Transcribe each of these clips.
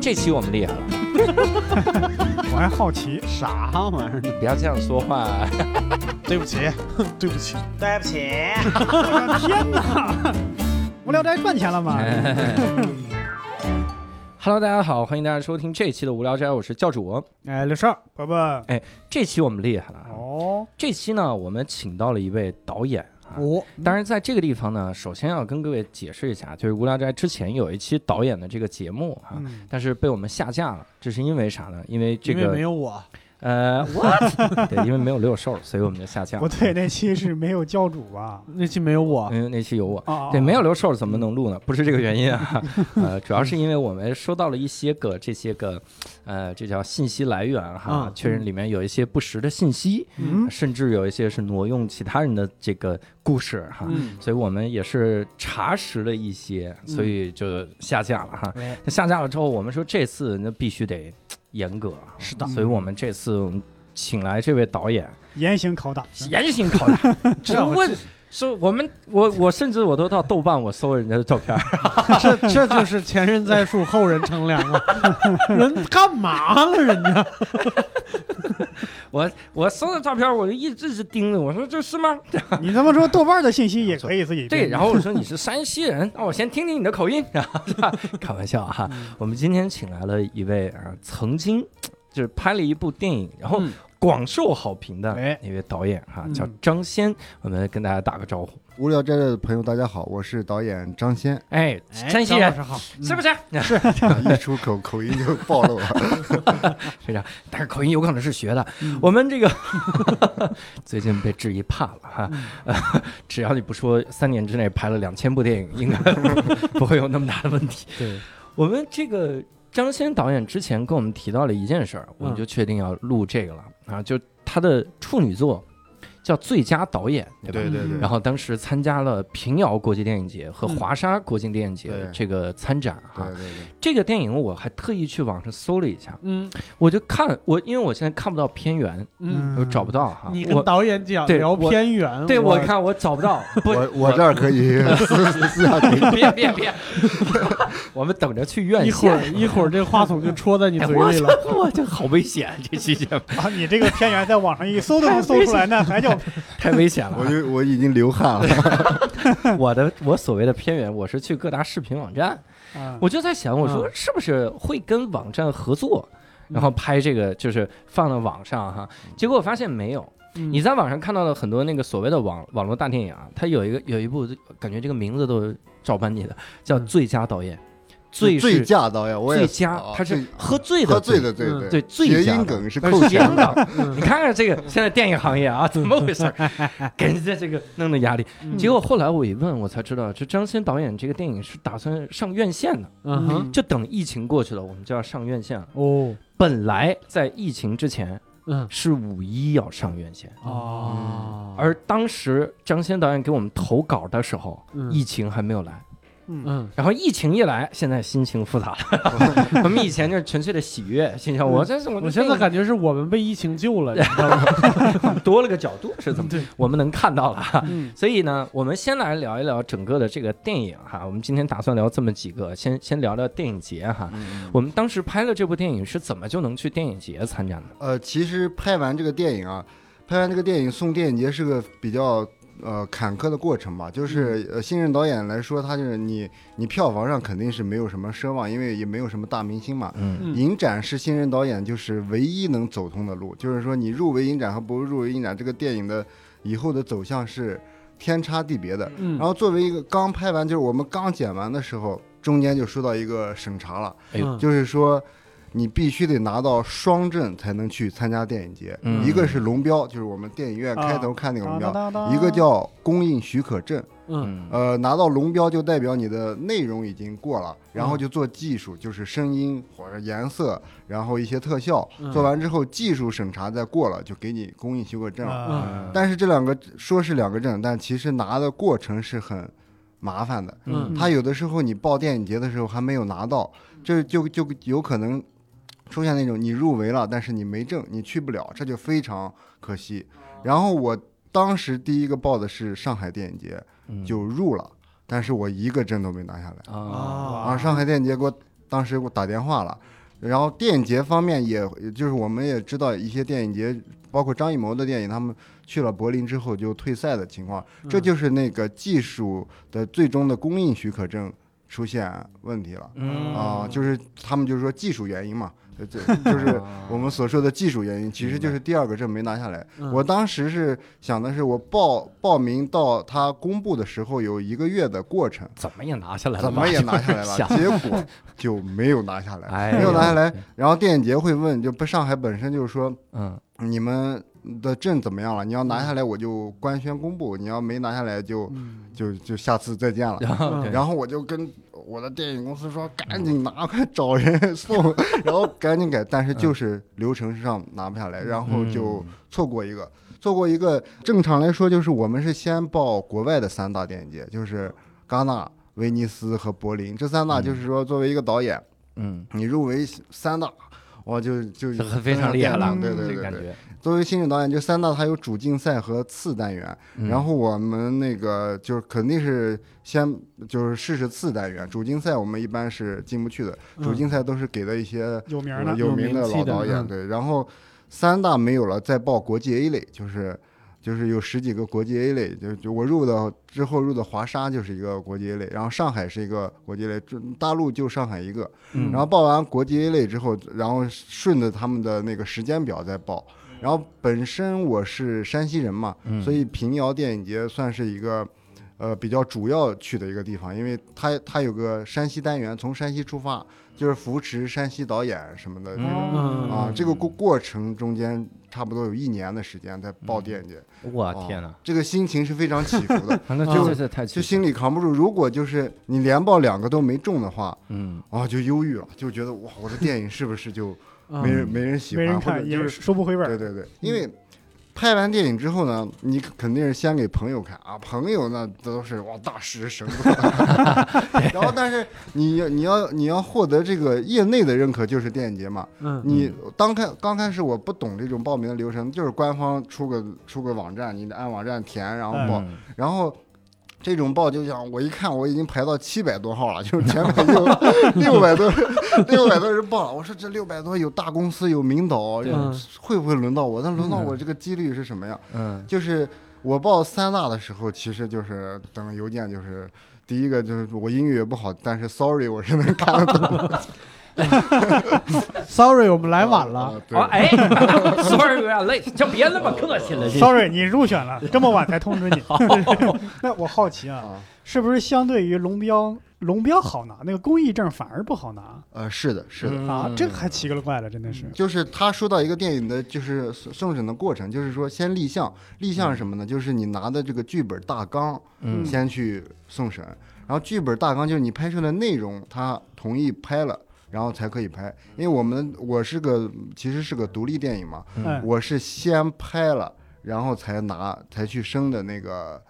这期我们厉害了，我还好奇，啥玩意儿呢？不要这样说话。对不起，对不起，对不起，我的天哪！无聊斋赚钱了吗？Hello，大家好，欢迎大家收听这一期的无聊斋，我是教主。哎，刘少，伯伯，这期我们厉害了，哦，这期呢，我们请到了一位导演啊。哦，当然，在这个地方呢，首先要跟各位解释一下，就是无聊斋之前有一期导演的这个节目啊，嗯，但是被我们下架了，这是因为啥呢？因为这因为个没有我，呃，what？对，因为没有六兽，所以我们就下架了。不对，那期是没有教主吧？那期没有我，因为那期有我。啊，对，没有留兽怎么能录呢？不是这个原因啊，呃，主要是因为我们收到了一些个这些个，呃，这叫信息来源哈嗯，确认里面有一些不实的信息，嗯，甚至有一些是挪用其他人的这个故事哈，嗯，所以我们也是查实了一些，所以就下架了哈。哎那下架了之后，我们说这次那必须得严格，是的。所以我们这次请来这位导演。严刑拷打，严刑拷打，这问。说我们我我甚至我都到豆瓣我搜人家的照片儿，这这就是前人栽树，后人乘凉啊！人干嘛了？人家 我我搜的照片儿我就一直是盯着，我说这是吗？你他妈说豆瓣的信息也可以自己对，然后我说你是山西人，那我先听听你的口音，是吧开玩笑哈。我们今天请来了一位啊，曾经就是拍了一部电影，然后嗯广受好评的哎一位导演哈，嗯叫张先，我们跟大家打个招呼。无聊斋的朋友，大家好，我是导演张先。哎，哎山西人张老师好，是不 是？一出口口音就暴露了。非常，但是口音有可能是学的。嗯我们这个 最近被质疑怕了哈，只要你不说三年之内拍了两千部电影，应该不会有那么大的问题。对，我们这个张先导演之前跟我们提到了一件事儿，我们就确定要录这个了啊，就他的处女作叫《最佳导演》，对吧？对对对，然后当时参加了平遥国际电影节和华沙国际电影节对这个参展哈对。对对，这个电影我还特意去网上搜了一下，嗯我就看我，因为我现在看不到片源，嗯，我找不到哈。你跟我导演讲聊对我偏远，对我看我找不到，不，我我这儿可以 私私私下给你。别别别，我们等着去院一会儿线。一会儿这话筒就戳在你嘴里了。操！我这好危险，这期节目啊，你这个片源在网上一搜都能搜出来，那还叫 太危险了我。就我已经流汗了。我的我所谓的偏远，我是去各大视频网站，啊，我就在想，我说嗯是不是会跟网站合作，然后拍这个就是放到网上哈？结果我发现没有。嗯你在网上看到的很多那个所谓的网网络大电影啊，它有一个有一部感觉这个名字都照搬你的，叫《嗯最佳导演》，最最是佳导演，我也最佳啊，他是喝醉的喝醉的，对对对最谐音梗是扣钱是谐音梗的。嗯你看看这个现在电影行业啊，怎么回事儿？给人家这个弄的压力。嗯结果后来我一问，我才知道，这张先导演这个电影是打算上院线的，嗯，就等疫情过去了，我们就要上院线了。哦，本来在疫情之前嗯是五一要上院线，哦，而当时张先导演给我们投稿的时候，嗯疫情还没有来。嗯，嗯然后疫情一来，现在心情复杂了。我们以前就是纯粹的喜悦，心想我这是我我现在感觉是我们被疫情救了，你知道吗？多了个角度是怎么？对，我们能看到了所以呢，我们先来聊一聊整个的这个电影哈。我们今天打算聊这么几个，先先聊聊电影节哈。嗯我们当时拍了这部电影是怎么就能去电影节参展的？呃，其实拍完这个电影啊，拍完这个电影送电影节是个比较呃坎坷的过程吧。就是呃新人导演来说，他就是你你票房上肯定是没有什么奢望，因为也没有什么大明星嘛。嗯嗯影展是新人导演就是唯一能走通的路，就是说你入围影展和不入围影展，这个电影的以后的走向是天差地别的。嗯然后作为一个刚拍完，就是我们刚剪完的时候，中间就收到一个审查了，哎呦嗯就是说你必须得拿到双证才能去参加电影节，嗯一个是龙标，就是我们电影院开头看那个龙标，一个叫供应许可证。嗯呃，拿到龙标就代表你的内容已经过了，然后就做技术，就是声音或者颜色，然后一些特效，嗯做完之后技术审查再过了，就给你供应许可证但是这两个说是两个证，但其实拿的过程是很麻烦的。嗯他有的时候你报电影节的时候还没有拿到，这就就有可能出现那种你入围了，但是你没证，你去不了，这就非常可惜。然后我当时第一个报的是上海电影节，嗯就入了，但是我一个证都没拿下来。啊，啊，上海电影节给我当时给我打电话了。然后电影节方面也，就是我们也知道一些电影节，包括张艺谋的电影，他们去了柏林之后就退赛的情况，这嗯就是那个技术的最终的供应许可证出现问题了。嗯啊，就是他们就是说技术原因嘛，呃这就是我们所说的技术原因，其实就是第二个证没拿下来。嗯我当时是想的是，我报报名到他公布的时候有一个月的过程，怎么也拿下来了，怎么也拿下来了，结果就没有拿下来，哎没有拿下来。然后电影节会问，就不上海本身就是说嗯你们的证怎么样了？你要拿下来我就官宣公布，你要没拿下来就嗯就就下次再见了。然后然后我就跟我的电影公司说，赶紧拿，快找人送，然后赶紧改，但是就是流程上拿不下来，然后就错过一个，错过一个。正常来说，就是我们是先报国外的三大电影节，就是戛纳、威尼斯和柏林这三大，就是说作为一个导演，嗯，你入围三大。我，就就很非常厉害了，对对对对对。这个感觉。作为新人导演，就三大它有主竞赛和次单元，嗯然后我们那个就是肯定是先就是试试次单元，主竞赛我们一般是进不去的，主竞赛都是给的一些有名的，老导演，嗯对。然后三大没有了，再报国际 A 类，就是就是有十几个国际 A 类，就就我入的之后入的华沙就是一个国际 A 类，然后上海是一个国际 A 类，这大陆就上海一个。嗯然后报完国际 A 类之后，然后顺着他们的那个时间表再报。然后本身我是山西人嘛，嗯所以平遥电影节算是一个呃比较主要去的一个地方，因为它它有个山西单元，从山西出发就是扶持山西导演什么的这种、嗯啊。这个过过程中间差不多有一年的时间在报电影节，我哦天哪，这个心情是非常起伏的，反正就就心里扛不住。如果就是你连报两个都没中的话，嗯啊就忧郁了，就觉得哇，我的电影是不是就嗯没人没人喜欢，没人看，也或者就是收不回本儿。对对对，因为拍完电影之后呢，你肯定是先给朋友看啊，朋友那都是哇大师神作，然后但是你要你要你要获得这个业内的认可，就是电影节嘛。嗯你刚开刚开始我不懂这种报名的流程，就是官方出个出个网站，你得按网站填，然后然后。这种报就像我一看，我已经排到七百多号了，就是前面有 六百多 六百多人报了。我说这六百多有大公司有名导，会不会轮到我？但轮到我这个几率是什么呀？嗯就是我报三大的时候，其实就是等邮件，就是第一个就是我英语也不好，但是 sorry 我是能看得懂。sorry，我们来晚了。啊哎，sorry 有点累，就别那么客气了。Sorry，你入选了，这么晚才通知你。那我好奇啊，啊，是不是相对于龙标，龙标好拿，那个公益证反而不好拿呃，是的，是的。嗯啊？这个还奇了怪了，真的是。就是他说到一个电影的，就是送送审的过程，就是说先立项，立项是什么呢？就是你拿的这个剧本大纲，嗯先去送审，然后剧本大纲就是你拍摄的内容，他同意拍了，然后才可以拍。因为我们我是个其实是个独立电影嘛，哎，我是先拍了，然后才拿才去升的那个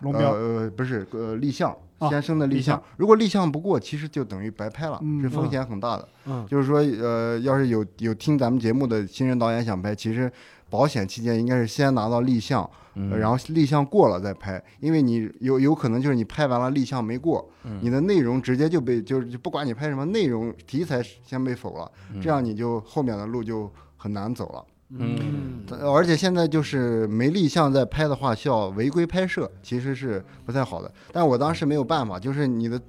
龙标呃呃不是呃立项。啊先升的立立项项，如果立项不过，其实就等于白拍了，嗯是风险很大的。嗯就是说，呃，要是有有听咱们节目的新人导演想拍，其实保险期间应该是先拿到立项，然后立项过了再拍，因为你有有可能就是你拍完了立项没过，嗯你的内容直接就被就是就不管你拍什么内容题材先被否了，嗯这样你就后面的路就很难走了。嗯呃而且现在就是没立项再拍的话，需要违规拍摄，其实是不太好的。但我当时没有办法，就是你的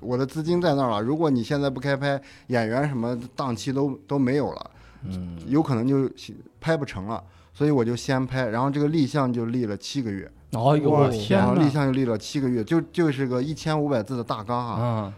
我的资金在那儿了，如果你现在不开拍，演员什么档期都都没有了，嗯有可能就拍不成了。所以我就先拍，然后这个立项就立了七个月，哦呦我天然后哪立项就立了七个月，就就是个一千五百字的大纲啊。嗯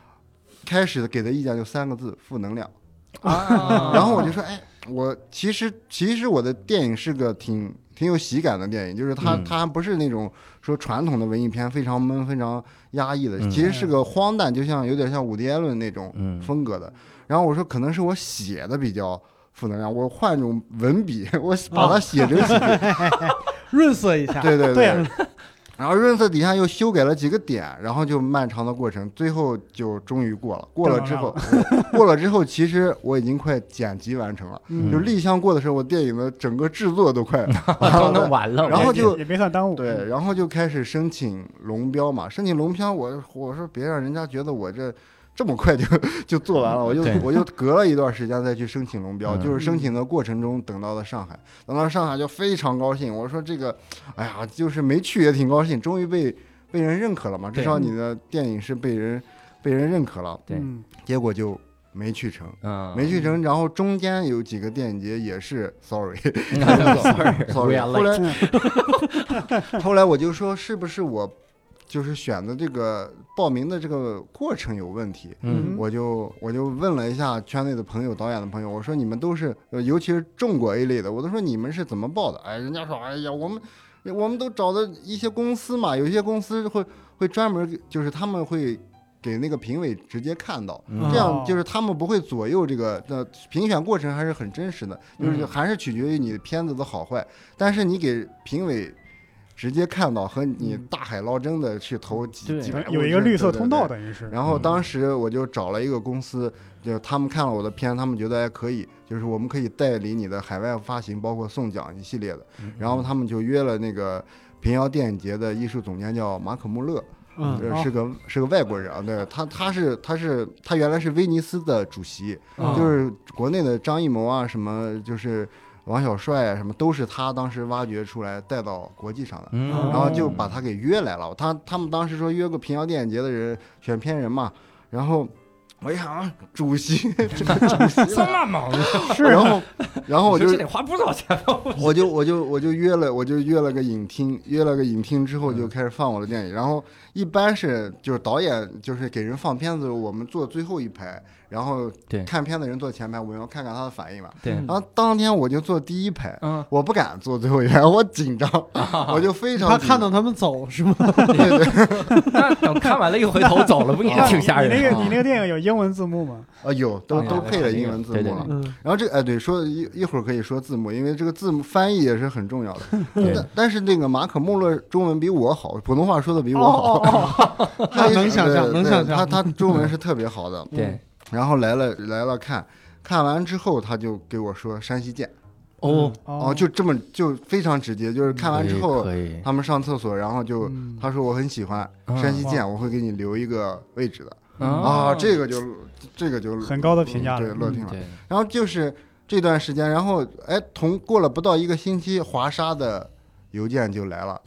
开始给的意见就三个字：负能量。啊然后我就说，哎，我其实其实我的电影是个挺挺有喜感的电影，就是它、嗯它不是那种说传统的文艺片非常闷、非常压抑的，嗯其实是个荒诞，就像有点像伍迪·艾伦那种嗯风格的。然后我说，可能是我写的比较负能量，我换种文笔，我把它写成喜剧，润色一下。对对对啊然后润色底下又修改了几个点，然后就漫长的过程，最后就终于过了。过了之后，过了之后，其实我已经快剪辑完成了。嗯就立项过的时候，我电影的整个制作都快 都弄完了，然后就也也没算耽误。对，然后就开始申请龙标嘛。申请龙标，我我说别让人家觉得我这这么快就 就做完了，我就我就隔了一段时间再去申请龙标，嗯。就是申请的过程中等到了上海，等到上海就非常高兴，我说这个，哎呀，就是没去也挺高兴，终于被被人认可了嘛，至少你的电影是被人被人认可了，对。嗯。结果就没去成。嗯，没去成，然后中间有几个电影节也是 sorry Sorry，sorry，后来后来我就说是不是我就是选的这个报名的这个过程有问题，嗯。我就我就问了一下圈内的朋友、导演的朋友，我说你们都是，呃尤其是中国 A 类的，我都说你们是怎么报的？哎，人家说，哎呀，我们我们都找的一些公司嘛，有一些公司会会专门给就是他们会给那个评委直接看到，嗯。这样就是他们不会左右这个的评选过程，还是很真实的，就是嗯。还是取决于你片子的好坏。但是你给评委直接看到和你嗯大海捞针的去投几对几百部有一个绿色通道，等于是。然后当时我就找了一个公司，就他们看了我的片，他们觉得还可以，就是我们可以代理你的海外发行，包括送奖一系列的。嗯然后他们就约了那个平遥电影节的艺术总监叫马可穆勒，是个是个外国人啊，对他他是他是他原来是威尼斯的主席，嗯就是国内的张艺谋啊什么就是。王小帅啊，什么都是他当时挖掘出来带到国际上的，嗯，然后就把他给约来了。他他们当时说约个平遥电影节的人选片人嘛，然后我一想啊，主席，主席这么 忙，是然后然后我就这得花不少钱吧？我就我就我就约了，我就约了个影厅，约了个影厅之后就嗯开始放我的电影。然后一般是就是导演就是给人放片子，我们坐最后一排，然后对看片的人坐前排，我要看看他的反应嘛。对，然后当天我就坐第一排，嗯，我不敢坐最后一排，我紧张，我就非常他看到他们走是吗？对对那等看完了，一回头走了，不也挺吓人的？你那个你那个电影有英文字幕吗？啊有都啊都配了英文字幕了。嗯然后这个哎对，说一一会儿可以说字幕，因为这个字幕翻译也是很重要的。对但但是那个马可穆勒中文比我好，普通话说的比我哦好，哦哦，他也能想象能想象他他中文是特别好的。对，然后来了来了看，看完之后他就给我说山西见，哦，哦，就这么就非常直接，就是看完之后，他们上厕所，然后就嗯他说我很喜欢嗯山西见，我会给你留一个位置的啊啊，这个就这个就很高的评价对落听了。然后就是这段时间，然后哎，同过了不到一个星期，华沙的邮件就来了。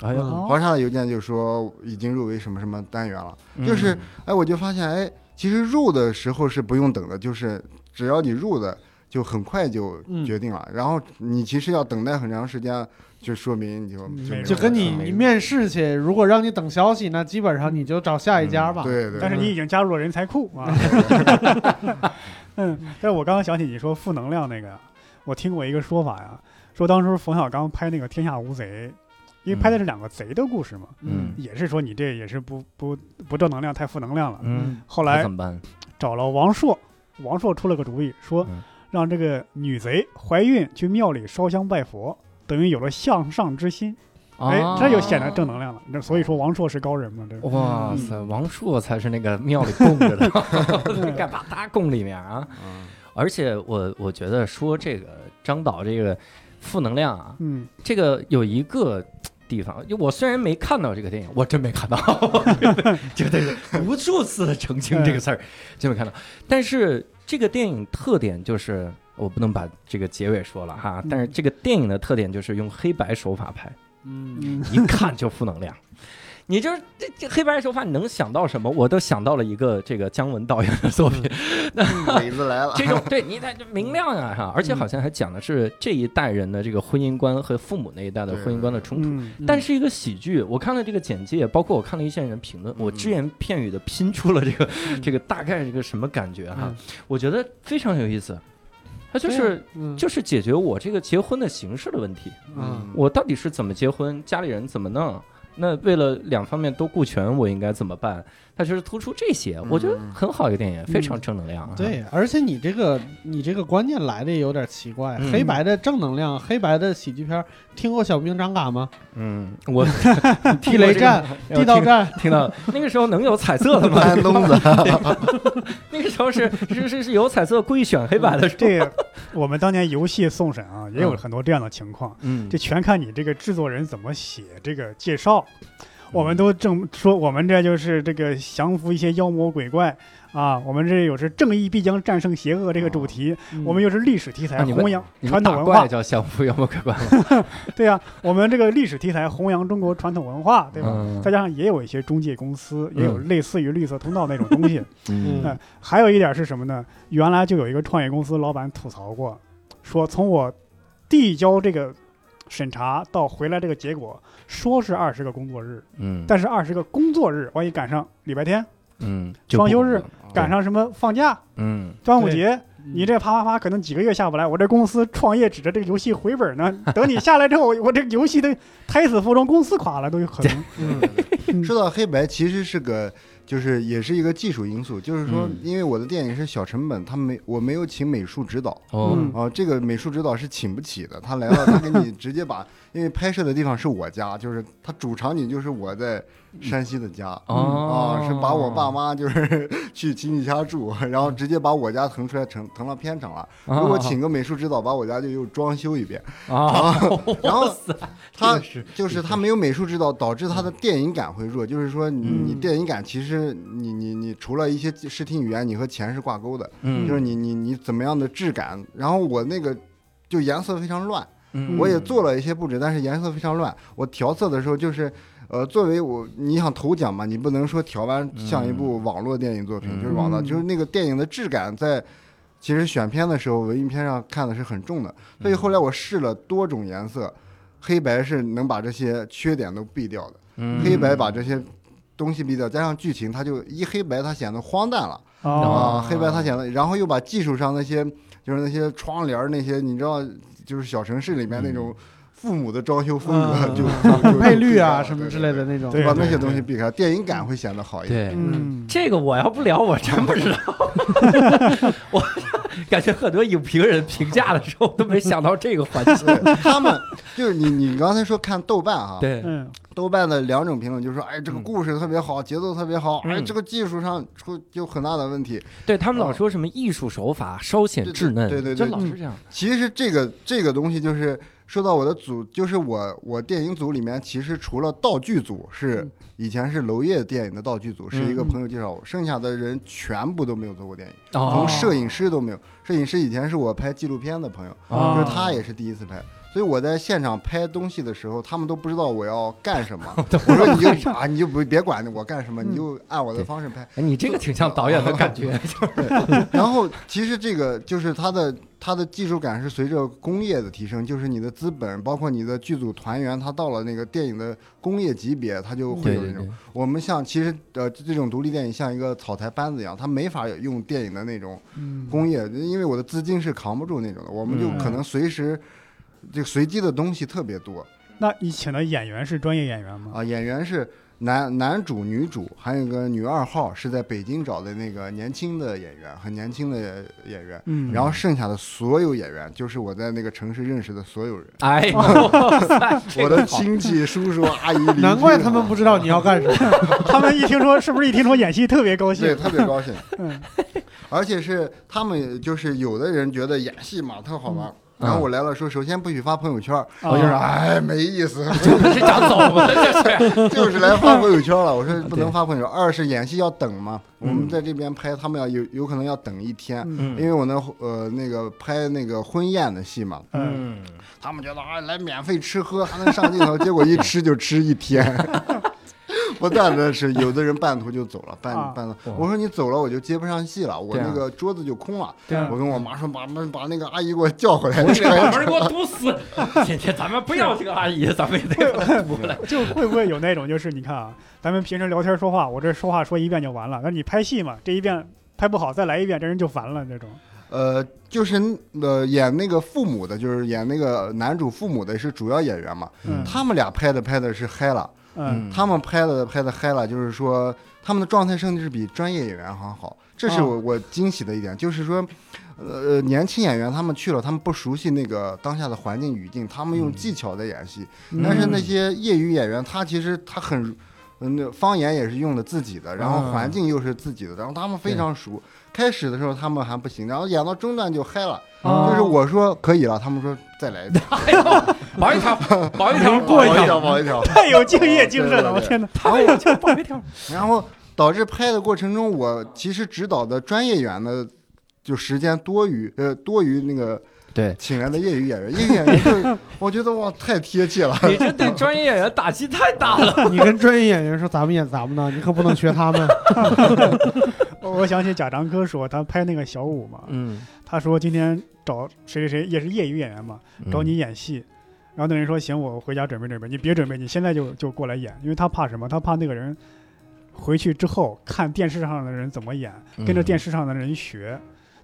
华沙的邮件就说已经入围什么什么单元了，就是嗯哎，我就发现哎，其实入的时候是不用等的，就是只要你入的，就很快就嗯决定了。然后你其实要等待很长时间，就说明你就嗯就就跟你你面试去，如果让你等消息，那基本上你就找下一家吧。对对，但是你已经加入了人才库 啊。嗯，但是我刚刚想起你说负能量那个呀，我听过一个说法呀，说当时冯小刚拍那个《天下无贼》，因为拍的是两个贼的故事嘛，嗯。也是说你这也是不不不正能量，太负能量了。嗯，后来怎么办？找了王朔，王朔出了个主意，说嗯。让这个女贼怀孕去庙里烧香拜佛，等于有了向上之心，哎，这就显得正能量了。那所以说王朔是高人嘛，这哇塞，王朔才是那个庙里供着的，干把他供里面啊！嗯。而且我我觉得说这个张导这个负能量啊，嗯。这个有一个地方，就我虽然没看到这个电影，我真没看到，就得无数次的澄清这个事儿，真没看到。但是这个电影特点就是，我不能把这个结尾说了哈，但是这个电影的特点就是用黑白手法拍，嗯，嗯一看就负能量。你就是这这黑白手法，你能想到什么？我都想到了一个这个姜文导演的作品，鬼子来了，这种对你看就明亮啊哈，而且好像还讲的是这一代人的这个婚姻观和父母那一代的婚姻观的冲突。嗯但是一个喜剧，我看了这个简介，包括我看了一些人评论，我只言片语的拼出了这个嗯这个大概是个什么感觉哈嗯，我觉得非常有意思。它就是嗯就是解决我这个结婚的形式的问题，嗯我到底是怎么结婚，家里人怎么弄？那为了两方面都顾全，我应该怎么办？它就是突出这些，我觉得很好一个电影，非常正能量啊。对，而且你这个你这个观念来的也有点奇怪，嗯黑白的正能量，黑白的喜剧片，听过《小兵张嘎》吗？嗯，我 地雷战、地道战，听到那个时候能有彩色的吗？安东子，那个时候是是是是有彩色故意选黑白的。这个我们当年游戏送审啊，也有嗯很多这样的情况，嗯这全看你这个制作人怎么写这个介绍。我们都正说，我们这就是这个降服一些妖魔鬼怪啊，我们这有是正义必将战胜邪恶这个主题，嗯我们又是历史题材弘扬传统文化们打怪，叫降服妖魔鬼怪吗？对呀、我们这个历史题材弘扬中国传统文化，对吧？嗯再加上也有一些中介公司，也有类似于绿色通道那种东西。嗯嗯还有一点是什么呢？原来就有一个创业公司老板吐槽过，说从我递交这个审查到回来这个结果，说是二十个工作日，嗯，但是二十个工作日，万一赶上礼拜天，嗯，双休日啊赶上什么放假、嗯端午节，嗯你这啪啪啪可能几个月下不来，我这公司创业指着这个游戏回本呢。等你下来之后，我这个游戏都胎死腹中，公司垮了都有可能。嗯 说到黑白，其实是个，就是也是一个技术因素，就是说嗯，因为我的电影是小成本，他没我没有请美术指导，哦。嗯。哦、这个美术指导是请不起的，他来了，他给你直接把，因为拍摄的地方是我家，就是他主场景就是我在山西的家。哦啊，是把我爸妈就是 去亲戚家住，然后直接把我家腾出来成腾到片场了。如果请个美术指导，把我家就又装修一遍。啊，然后 他就是他没有美术指导，导致他的电影感会弱。就是说你，电影感其实你你你除了一些视听语言，你和钱是挂钩的，嗯就是你你你怎么样的质感。然后我那个就颜色非常乱，嗯我也做了一些布置，但是颜色非常乱。我调色的时候就是。呃，作为我，你想投奖嘛，你不能说调完像一部网络电影作品，嗯。就是网络，嗯。就是那个电影的质感在，其实选片的时候，文艺片上看的是很重的。所以后来我试了多种颜色，黑白是能把这些缺点都避掉的，嗯。黑白把这些东西避掉，加上剧情，它就一黑白它显得荒诞了。哦，啊，黑白它显得，然后又把技术上那些就是那些窗帘儿那些，你知道，就是小城市里面那种父母的装修风格嗯就配绿啊什么之类的，那种，把那些东西避开，电影感会显得好一点。对。嗯，这个我要不聊，我真不知道。我感觉很多影评人评价的时候都没想到这个环节。他们就是你，你刚才说看豆瓣啊，对，嗯豆瓣的两种评论就是说，哎，这个嗯故事特别好，节奏特别好，哎，嗯这个技术上出有很大的问题。对他们老说什么艺术手法稍显对对稚嫩，就对对对老是这样。其实这个这个东西就是说到我的组，就是我我电影组里面，其实除了道具组是嗯以前是娄烨电影的道具组，是一个嗯朋友介绍我，剩下的人全部都没有做过电影，哦从摄影师都没有。摄影师以前是我拍纪录片的朋友，哦就是他也是第一次拍。所以我在现场拍东西的时候，他们都不知道我要干什么。我说你就啊，你就不别管我干什么，你就按我的方式拍。哎，你这个挺像导演的 感觉。然后其实这个就是它的它的技术感是随着工业的提升，就是你的资本，包括你的剧组团员，他到了那个电影的工业级别，他就会有那种。对，我们像其实呃这种独立电影像一个草台班子一样，他没法用电影的那种嗯工业，因为我的资金是扛不住那种的，我们就嗯可能随时。这个随机的东西特别多那你请的演员是专业演员吗？啊！演员是男男主、女主，还有一个女二号，是在北京找的那个年轻的演员，很年轻的演员。嗯，然后剩下的所有演员，就是我在那个城市认识的所有人，哎 我的亲戚、叔叔、阿姨，难怪他们不知道你要干什么。他们一听说，是不是一听说演戏特别高兴对？特别高兴，嗯而且是他们就是有的人觉得演戏嘛特好玩。然后我来了，说首先不许发朋友圈，我就说哎没意思，是想走吗？这是。就是来发朋友圈了。我说不能发朋友圈，二是演戏要等嘛，我们在这边拍，他们要有有可能要等一天，嗯因为我那呃那个拍那个婚宴的戏嘛，嗯，嗯，他们觉得啊来免费吃喝还能上镜头，结果一吃就吃一天。不但的是，有的人半途就走了，半啊半途。我说你走了，我就接不上戏了，我那个桌子就空了。啊我跟我妈说，把把把那个阿姨给我叫回来。我这把门给我堵死！今天咱们不要这个阿姨，咱们也得堵 回来。就会不会有那种，就是你看啊，咱们平时聊天说话，我这说话说一遍就完了，那你拍戏嘛，这一遍拍不好再来一遍，这人就烦了这种。呃，就是呃演那个父母的，就是演那个男主父母的是主要演员嘛。嗯他们俩拍的拍的是嗨了，嗯他们拍的拍的嗨了，就是说他们的状态甚至是比专业演员还好，这是我、我惊喜的一点，就是说。呃，年轻演员他们去了，他们不熟悉那个当下的环境语境，他们用技巧在演戏。嗯但是那些业余演员，他其实他很，嗯，那方言也是用的自己的，然后环境又是自己的，然后他们非常熟。开始的时候他们还不行，然后演到中段就嗨了，哦就是我说可以了，他们说再来一遍，哎呦，保一条，保一条，过一条保一条，保一条。太有敬业精神了，对对对我天哪！保一条。然后导致拍的过程中，我其实指导的专业演员的就时间多于呃多于那个对，请来的业余演员，业余演员就是 我觉得哇太贴切了。你这对专业演员打击太大了。你跟专业演员说咱们演咱们的，你可不能学他们。我 我想起贾樟柯说他拍那个小五嘛，嗯，他说今天找谁谁谁也是业余演员嘛，找你演戏，然后那人说行，我回家准备准备，你别准备，你现在就就过来演，因为他怕什么？他怕那个人回去之后看电视上的人怎么演，嗯跟着电视上的人学。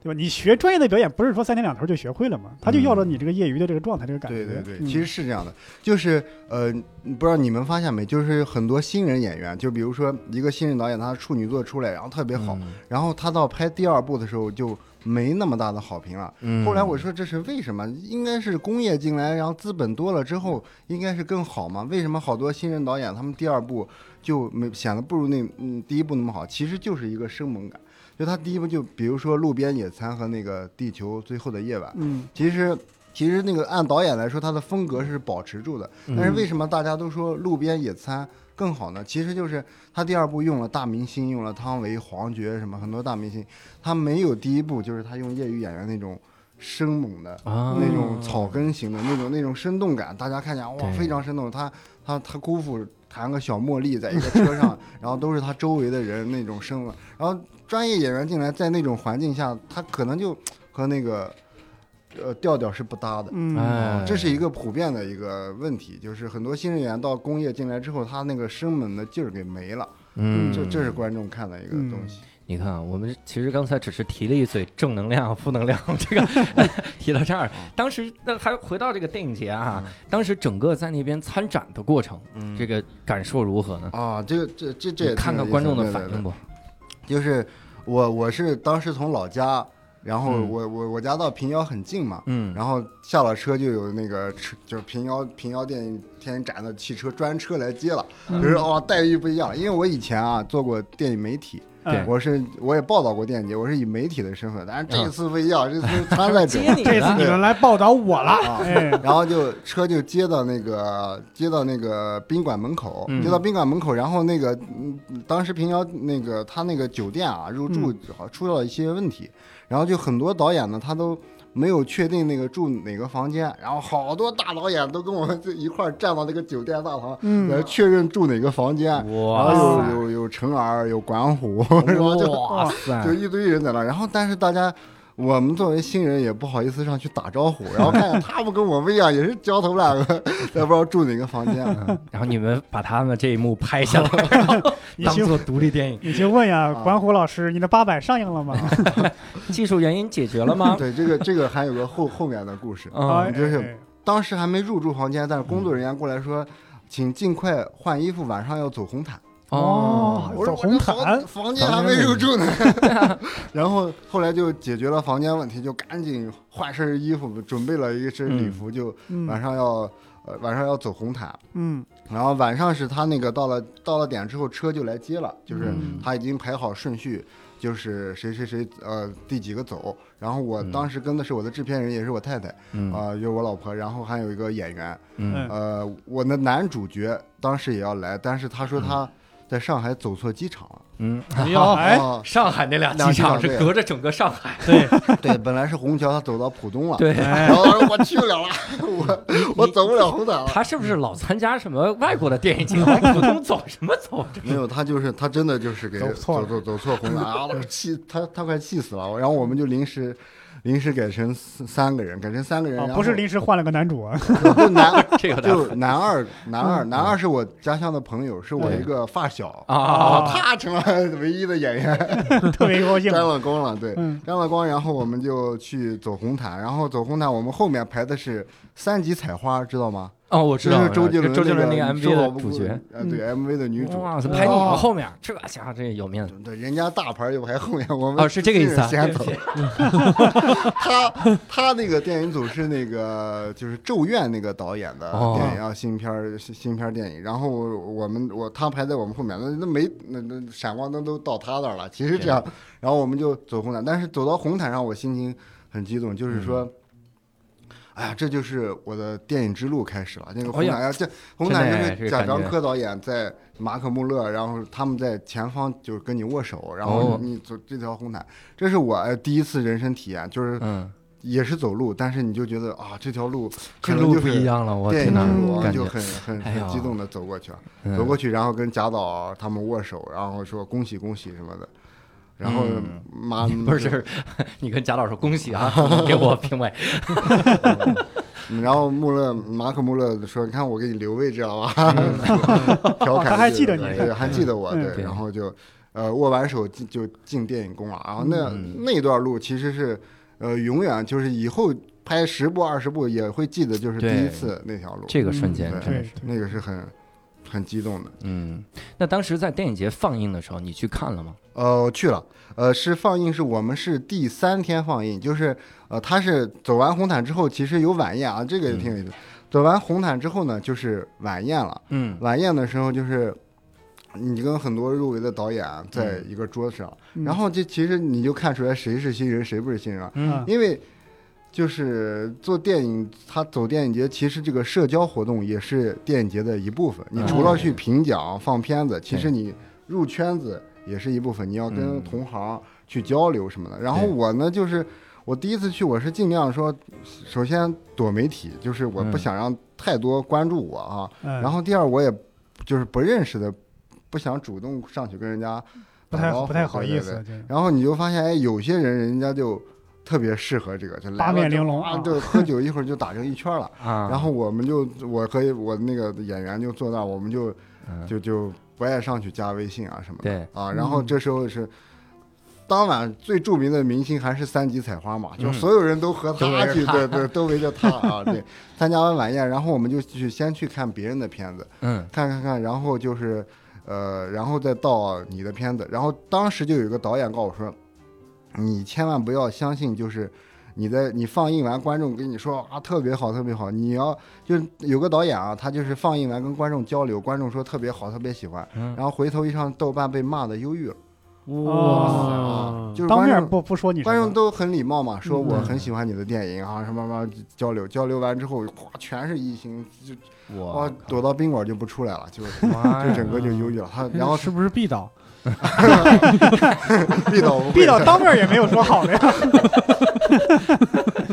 对吧？你学专业的表演，不是说三天两头就学会了嘛？他就要了你这个业余的这个状态，这个感觉。对对对，嗯其实是这样的，就是呃，不知道你们发现没，就是很多新人演员，就比如说一个新人导演，他处女作出来，然后特别好，嗯然后他到拍第二部的时候就没那么大的好评了。嗯后来我说这是为什么？应该是工业进来，然后资本多了之后，应该是更好嘛？为什么好多新人导演他们第二部就没显得不如那嗯第一部那么好？其实就是一个生猛感。就他第一部就比如说《路边野餐》和那个《地球最后的夜晚》，嗯其实其实那个按导演来说，他的风格是保持住的。嗯但是为什么大家都说《路边野餐》更好呢？其实就是他第二部用了大明星，用了汤唯、黄觉什么很多大明星，他没有第一部就是他用业余演员那种生猛的。啊那种草根型的那种那种生动感，大家看见哇非常生动。他他他姑父弹个小茉莉在一个车上，然后都是他周围的人那种生了。然后专业演员进来，在那种环境下，他可能就 和那个呃调调是不搭的。嗯，哎，这是一个普遍的一个问题，就是很多新人演员到工业进来之后，他那个生猛的劲儿给没了，嗯，这这是观众看的一个东西。你看啊，我们其实刚才只是提了一嘴正能量、负能量，这个 提到这儿，当时那还回到这个电影节啊，当时整个在那边参展的过程，这个感受如何呢？啊，这个这这这也看看观众的思对对对。反应不？就是我我是当时从老家，然后嗯。我我我家到平遥很近嘛，嗯，然后下了车就有那个车，就是平遥平遥电影天影展的汽车专车来接了，嗯。就是哦待遇不一样，因为我以前啊做过电影媒体，对。我是我也报道过电影节，我是以媒体的身份，但是这嗯次不一样，这次是参赛者。接你这次你的，们来报道我了，然后就车就接到那个接到那个宾馆门口，嗯。接到宾馆门口，然后那个嗯，当时平遥那个他那个酒店啊入住好出了一些问题，然后就很多导演呢他都没有确定那个住哪个房间，然后好多大导演都跟我们这一块儿站到那个酒店大堂嗯来确认住哪个房间，然哇后有有有陈耳有管虎，然后就哇塞就，一堆人在那，然后但是大家。我们作为新人也不好意思上去打招呼，然后看见他们跟我们一样，也是焦头烂额，也不知道住哪个房间。嗯 然后你们把他们这一幕拍下来，你去当做独立电影，你就问呀，啊管虎老师，你的八百上映了吗？技术原因解决了吗？对，这个这个还有个后后面的故事。啊哎，就是哎当时还没入住房间，但是工作人员过来说，请尽快换衣服，晚上要走红毯。哦我说走红我这房毯房间还没入住呢。然后后来就解决了房间问题，就赶紧换身衣服，准备了一身礼服，就晚嗯上要呃晚上要走红毯。嗯。然后晚上是他那个到了到了点之后，车就来接了，就是嗯。他已经排好顺序，就是谁谁谁呃第几个走。然后我嗯当时跟的是我的制片人，也是我太太嗯。啊、就是我老婆，然后还有一个演员，嗯。呃，我的男主角当时也要来，但是他说他在上海走错机场了。嗯，哎呦，哎啊上海那俩机场是隔着整个上海，对，对，本来是虹桥，他走到浦东了。对。然后我去不了了，我我走不了虹桥了。他是不是老参加什么外国的电影节？往浦东走什么走？没有，他就是他真的就是给走错走走走错虹桥了！气他他快气死了。然后我们就临时临时改成三三个人，改成三个人，哦然，后不是临时换了个男主啊，就男 就男二男二嗯。男二是我家乡的朋友，是我一个发小啊。他成了唯一的演员，特别高兴。沾了光了，对，嗯。沾了光，然后我们就去走红毯，然后走红毯，我们后面排的是三级采花，知道吗？哦，我知道是周杰伦周杰伦那个 MV 的主角。，呃，对 MV 的女主。哇塞，排你们后面，这家伙这有面子对，人家大牌就排后面，我们哦，是这个意思啊。先走对。他他那个电影组是那个就是《咒怨》那个导演的哦电影啊，新片新新片电影。然后我们我他排在我们后面，那那没那那闪光灯都到他那儿了。其实这样，然后我们就走红毯，但是走到红毯上，我心情很激动，就是说。哎呀，这就是我的电影之路开始了。那个红毯呀，这红毯是贾樟柯导演在马可穆勒，然后他们在前方就是跟你握手，然哦后你走这条红毯，这是我哎第一次人生体验，就是嗯，也是走路，但是你就觉得啊，这条路这路不可能就是一样了，我电影之感觉就很很很激动的走过去走过去，然后跟贾导他们握手，然后说恭喜恭喜什么的，然后嗯、不是，你跟贾老师恭喜啊，给我评委，嗯然后穆勒马可穆勒说，你看我给你留位置了吧，调侃他还记得你对，还记得我，嗯。对，然后就呃握完手进就进电影宫了，然后那、嗯。那段路其实是呃永远就是以后拍十部二十部也会记得，就是第一次那条路，这个瞬间嗯真的是，对。那个是很很激动的。嗯，那当时在电影节放映的时候，你去看了吗？呃，我去了，呃，是放映，是我们是第三天放映，就是呃，他是走完红毯之后，其实有晚宴啊，这个也挺有意思。走完红毯之后呢，就是晚宴了。嗯晚宴的时候，就是你跟很多入围的导演啊在一个桌子上，嗯然后这其实你就看出来谁是新人，谁不是新人了，嗯因为。就是做电影，他走电影节，其实这个社交活动也是电影节的一部分。你除了去评奖、放片子，其实你入圈子也是一部分。你要跟嗯同行去交流什么的。然后我呢，就是我第一次去，我是尽量说，首先躲媒体，就是我不嗯想让太多关注我啊。嗯，然后第二，我也就是不认识的，不想主动上去跟人家不太不太好意思，然后你就发现，哎，有些人人家就特别适合这个，就来八面玲珑啊，啊就喝酒一会儿就打成一圈了。啊，然后我们就我和我那个演员就坐那儿，我们就嗯就就不爱上去加微信啊什么的。对啊，然后嗯这时候是。当晚最著名的明星还是三级采花嘛，就嗯所有人都和他去，他对对，都围着他啊，对。参加完晚宴，然后我们就去先去看别人的片子，嗯看看看，然后就是，呃，然后再到你的片子。然后当时就有一个导演告诉我说，你千万不要相信，就是你在你放映完，观众跟你说啊特别好，特别好，你要就是有个导演啊，他就是放映完跟观众交流，观众说特别好，特别喜欢，嗯然后回头一上豆瓣被骂的忧郁了，哦就是当面观众不不说你观众都很礼貌嘛，说嗯我很喜欢你的电影啊，什么什么交流，交流完之后，哗，全是一星，就哇我躲到宾馆就不出来了，就就整个就忧郁了。他 然后是不是毕导？毕导不会毕导当面也没有说好的呀，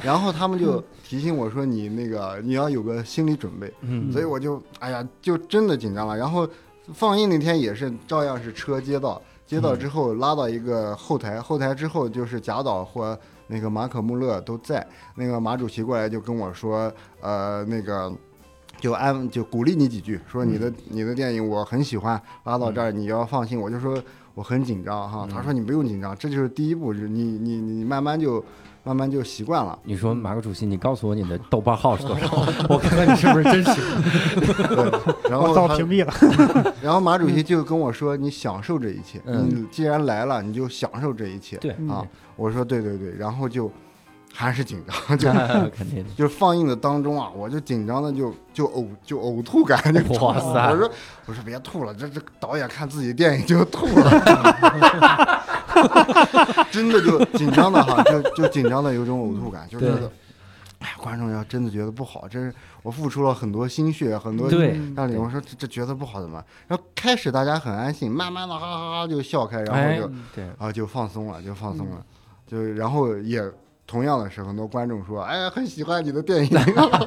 然后他们就提醒我说你那个你要有个心理准备，嗯所以我就哎呀就真的紧张了。然后放映那天也是照样是车接到，接到之后拉到一个后台，后台之后就是贾导或那个马可穆勒都在，那个马主席过来就跟我说，呃那个。就安就鼓励你几句，说你的、你的电影我很喜欢，拉到这儿你要放心。我就说我很紧张哈，他说你不用紧张，这就是第一步，就是你你你慢慢就慢慢就习惯了。你说马克主席，你告诉我你的豆瓣号是多少？我看看你是不是真喜欢。然后他遭屏蔽了。然后马主席就跟我说：“你享受这一切，嗯你既然来了，你就享受这一切。”对啊，我说对对对，然后就还是紧张，就肯定的。就放映的当中啊，我就紧张的就就呕就呕吐感 就我说我说别吐了，这这导演看自己电影就吐了，真的就紧张的哈，就就紧张的有种呕吐感，就觉对得。哎呀，观众要真的觉得不好，这是我付出了很多心血，很多对嗯让你我说这这觉得不好怎么办？然后开始大家很安静，慢慢的哈哈哈就笑开，然哎后就对，啊就放松了，就放松了，就然后也同样的是，很多观众说，哎呀很喜欢你的电影，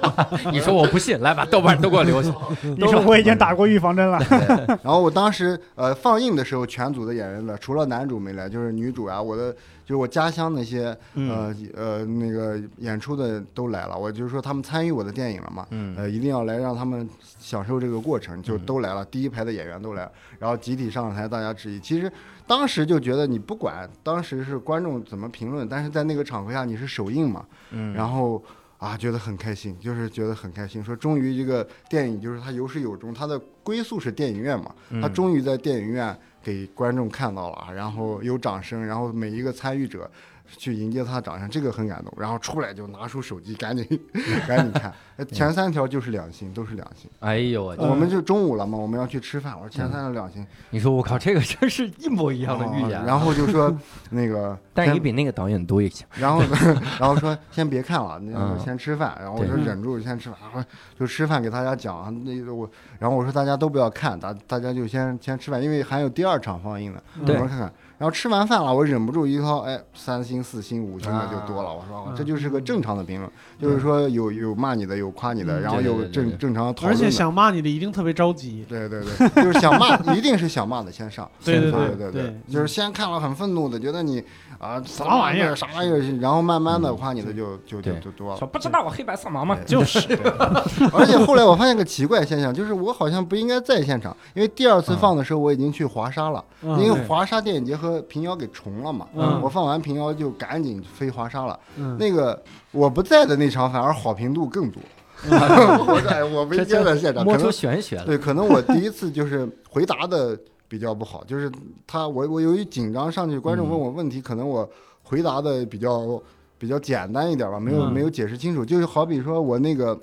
你说我不信，来把豆瓣都给我留下。你说我已经打过预防针了，然后我当时呃放映的时候，全组的演员呢，除了男主没来，就是女主啊，我的就是我家乡那些嗯。呃呃那个演出的都来了，我就是说他们参与我的电影了嘛，嗯。呃一定要来让他们享受这个过程，就都来了，第一排的演员都来了，然后集体上台大家致意。其实当时就觉得你不管当时是观众怎么评论，但是在那个场合下你是首映嘛，嗯。然后啊，觉得很开心，就是觉得很开心，说终于这个电影就是它有始有终，它的归宿是电影院嘛，它嗯终于在电影院给观众看到了，然后有掌声，然后每一个参与者，去迎接他的掌声，这个很感动。然后出来就拿出手机，赶紧 赶紧看。呃前三条就是两星，都是两星。哎呦我们就中午了嘛，我们要去吃饭，我说前三条两星，你说我靠，这个真是一模一样的预言然后就说那个，但是你比那个导演多一些。然后然后说先别看了，那个嗯先吃饭。然后我说忍住先吃饭，然后就吃饭给大家讲那个我，然后我说大家都不要看，大大家就先先吃饭，因为还有第二场放映呢，对我说看看。然后吃完饭了，我忍不住一掏，哎，三星、四星、五星的就多了。啊我说、这就是个正常的评论，就是说有有骂你的，有夸你的，嗯然后有正正常讨论的。而且想骂你的一定特别着急。对对对，就是想骂，一定是想骂的先上。对对对对对，就是先看了很愤怒的，觉得你啊啥玩意儿啥玩意儿，然后慢慢的夸你的就就就就多了。说不知道我黑白色盲吗？就是，而且后来我发现个奇怪现象，就是我好像不应该在现场，因为第二次放的时候我已经去华沙了，因为嗯华沙电影节和平遥给重了嘛。嗯我放完平遥就赶紧飞华沙了。嗯那个我不在的那场反而好评度更多。我说哎，我不应该在现场，摸出玄学了。对，可能我第一次就是回答的比较不好，就是他我我由于紧张上去，观众问我问题，可能我回答的比较比较简单一点吧，没有嗯没有解释清楚。就是好比说我那个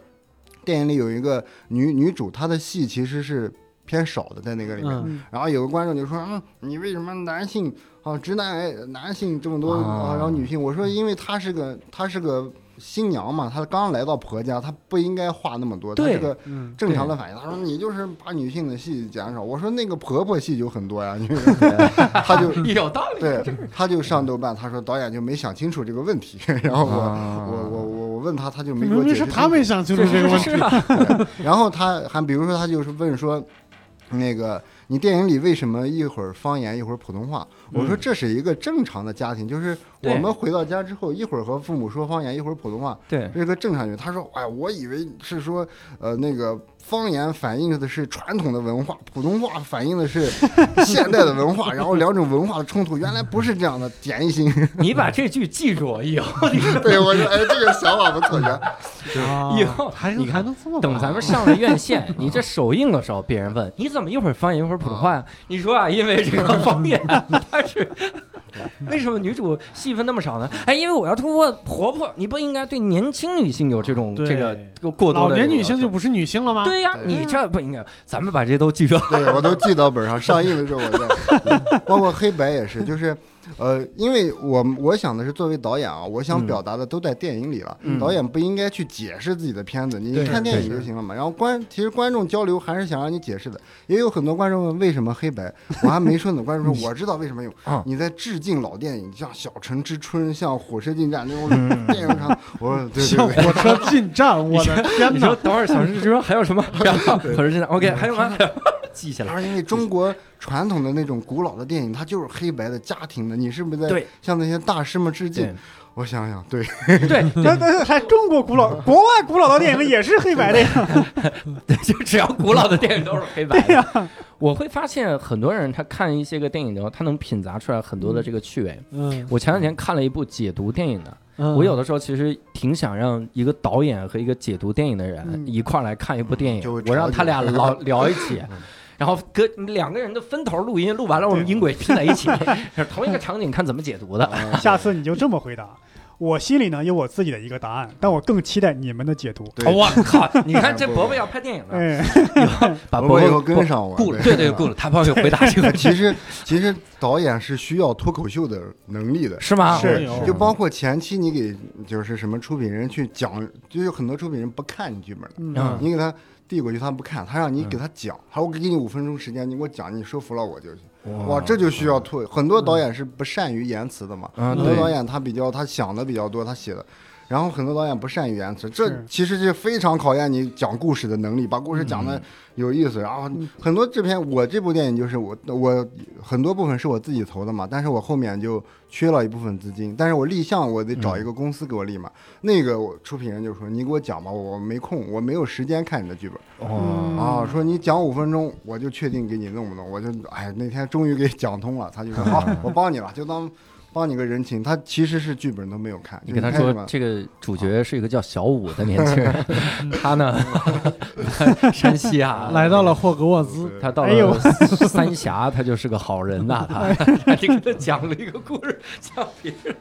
电影里有一个女女主，她的戏其实是偏少的，在那个里面。嗯然后有个观众就说：“嗯，你为什么男性啊，直男癌男性这么多啊啊，然后女性？”我说：“因为她是个她是个新娘嘛，她刚来到婆家，她不应该话那么多，她对是个嗯正常的反应。他说你就是把女性的戏减少。我说那个婆婆戏就很多呀，你 他就 有道理。对，她就上豆瓣，她说导演就没想清楚这个问题。然后我、啊我我我我问他，他就没给明我解释清楚。明是他没想清楚这个问题。啊，然后他还比如说他就是问说，那个你电影里为什么一会儿方言一会儿普通话？我说这是一个正常的家庭，就是我们回到家之后，一会儿和父母说方言，一会儿普通话，对这是个正常人。他说：“哎，我以为是说，呃，那个方言反映的是传统的文化，普通话反映的是 现代的文化，然后两种文化的冲突，原来不是这样的。”点一星，你把这句记住，以后你 对我说：“哎，这个想法不错，以后还你看还能这么等咱们上了院线，你这首映的时候，别人问你怎么一会儿方言一会儿普通话呀？你说啊，因为这个方言它是 为什么女主戏份那么少呢？哎，因为我要突破婆婆，你不应该对年轻女性有这种这个过多老的这个年女性就不是女性了吗？对呀，对你这不应该，咱们把这都记上。对我都记到本上，上映的时候我在，包括黑白也是，就是。呃，因为我我想的是，作为导演啊，我想嗯表达的都在电影里了。嗯导演不应该去解释自己的片子，你对看电影就行了嘛。然后观，其实观众交流还是想让你解释的。也有很多观众问为什么黑白，我还没说呢。观众说 我知道为什么用啊，你在致敬老电影，像《小城之春》、像《火车进站》那种嗯电影场。我说对像对对，火车进站，我的天你说哪！等会儿小城之春还有什么？火车进站 OK 还有吗？记下来。而因为中国传统的那种古老的电影，它就是黑白的、家庭的，你是不是在对。向那些大师们致敬？我想想，对，对。那那还中国古老、国外古老的电影也是黑白的呀。对，就只要古老的电影都是黑白的。我会发现很多人他看一些个电影的时候，他能品杂出来很多的这个趣味。嗯，我前两天看了一部解读电影的，嗯。我有的时候其实挺想让一个导演和一个解读电影的人嗯。一块儿来看一部电影，我让他俩老聊一起。嗯，然后跟两个人的分头录音，录完了我们音轨拼在一起，同一个场景看怎么解读的。啊下次你就这么回答。我心里呢有我自己的一个答案，但我更期待你们的解读。对我靠！你看这伯伯要拍电影了，哎，以 后把伯伯伯以后跟上我雇了，对对对，雇了，他帮我回答这个，其实其实导演是需要脱口秀的能力的。是吗？是就包括前期你给就是什么出品人去讲，就有很多出品人不看你剧本的，嗯你给他递过去他不看，他让你嗯给他讲，他说我给你五分钟时间，你给我讲，你说服了我就行。哇哇，这就需要退。很多导演是不善于言辞的嘛，嗯很多导演他比较他想的比较多，他写的。然后很多导演不善于言辞，这其实是非常考验你讲故事的能力，把故事讲的有意思。然后很多制片，我这部电影就是我我很多部分是我自己投的嘛，但是我后面就缺了一部分资金，但是我立项我得找一个公司给我立嘛。那个我出品人就说你给我讲吧，我没空，我没有时间看你的剧本。哦，啊，说你讲五分钟，我就确定给你弄不弄，我就哎那天终于给讲通了，他就说好，我帮你了，就当帮你个人情，他其实是剧本都没有看。你跟他说这个主角是一个叫小五的年轻人，他呢，山西啊，来到了霍格沃兹，他到了三峡，他就是个好人呐、他就给他讲了一个故事，讲别人。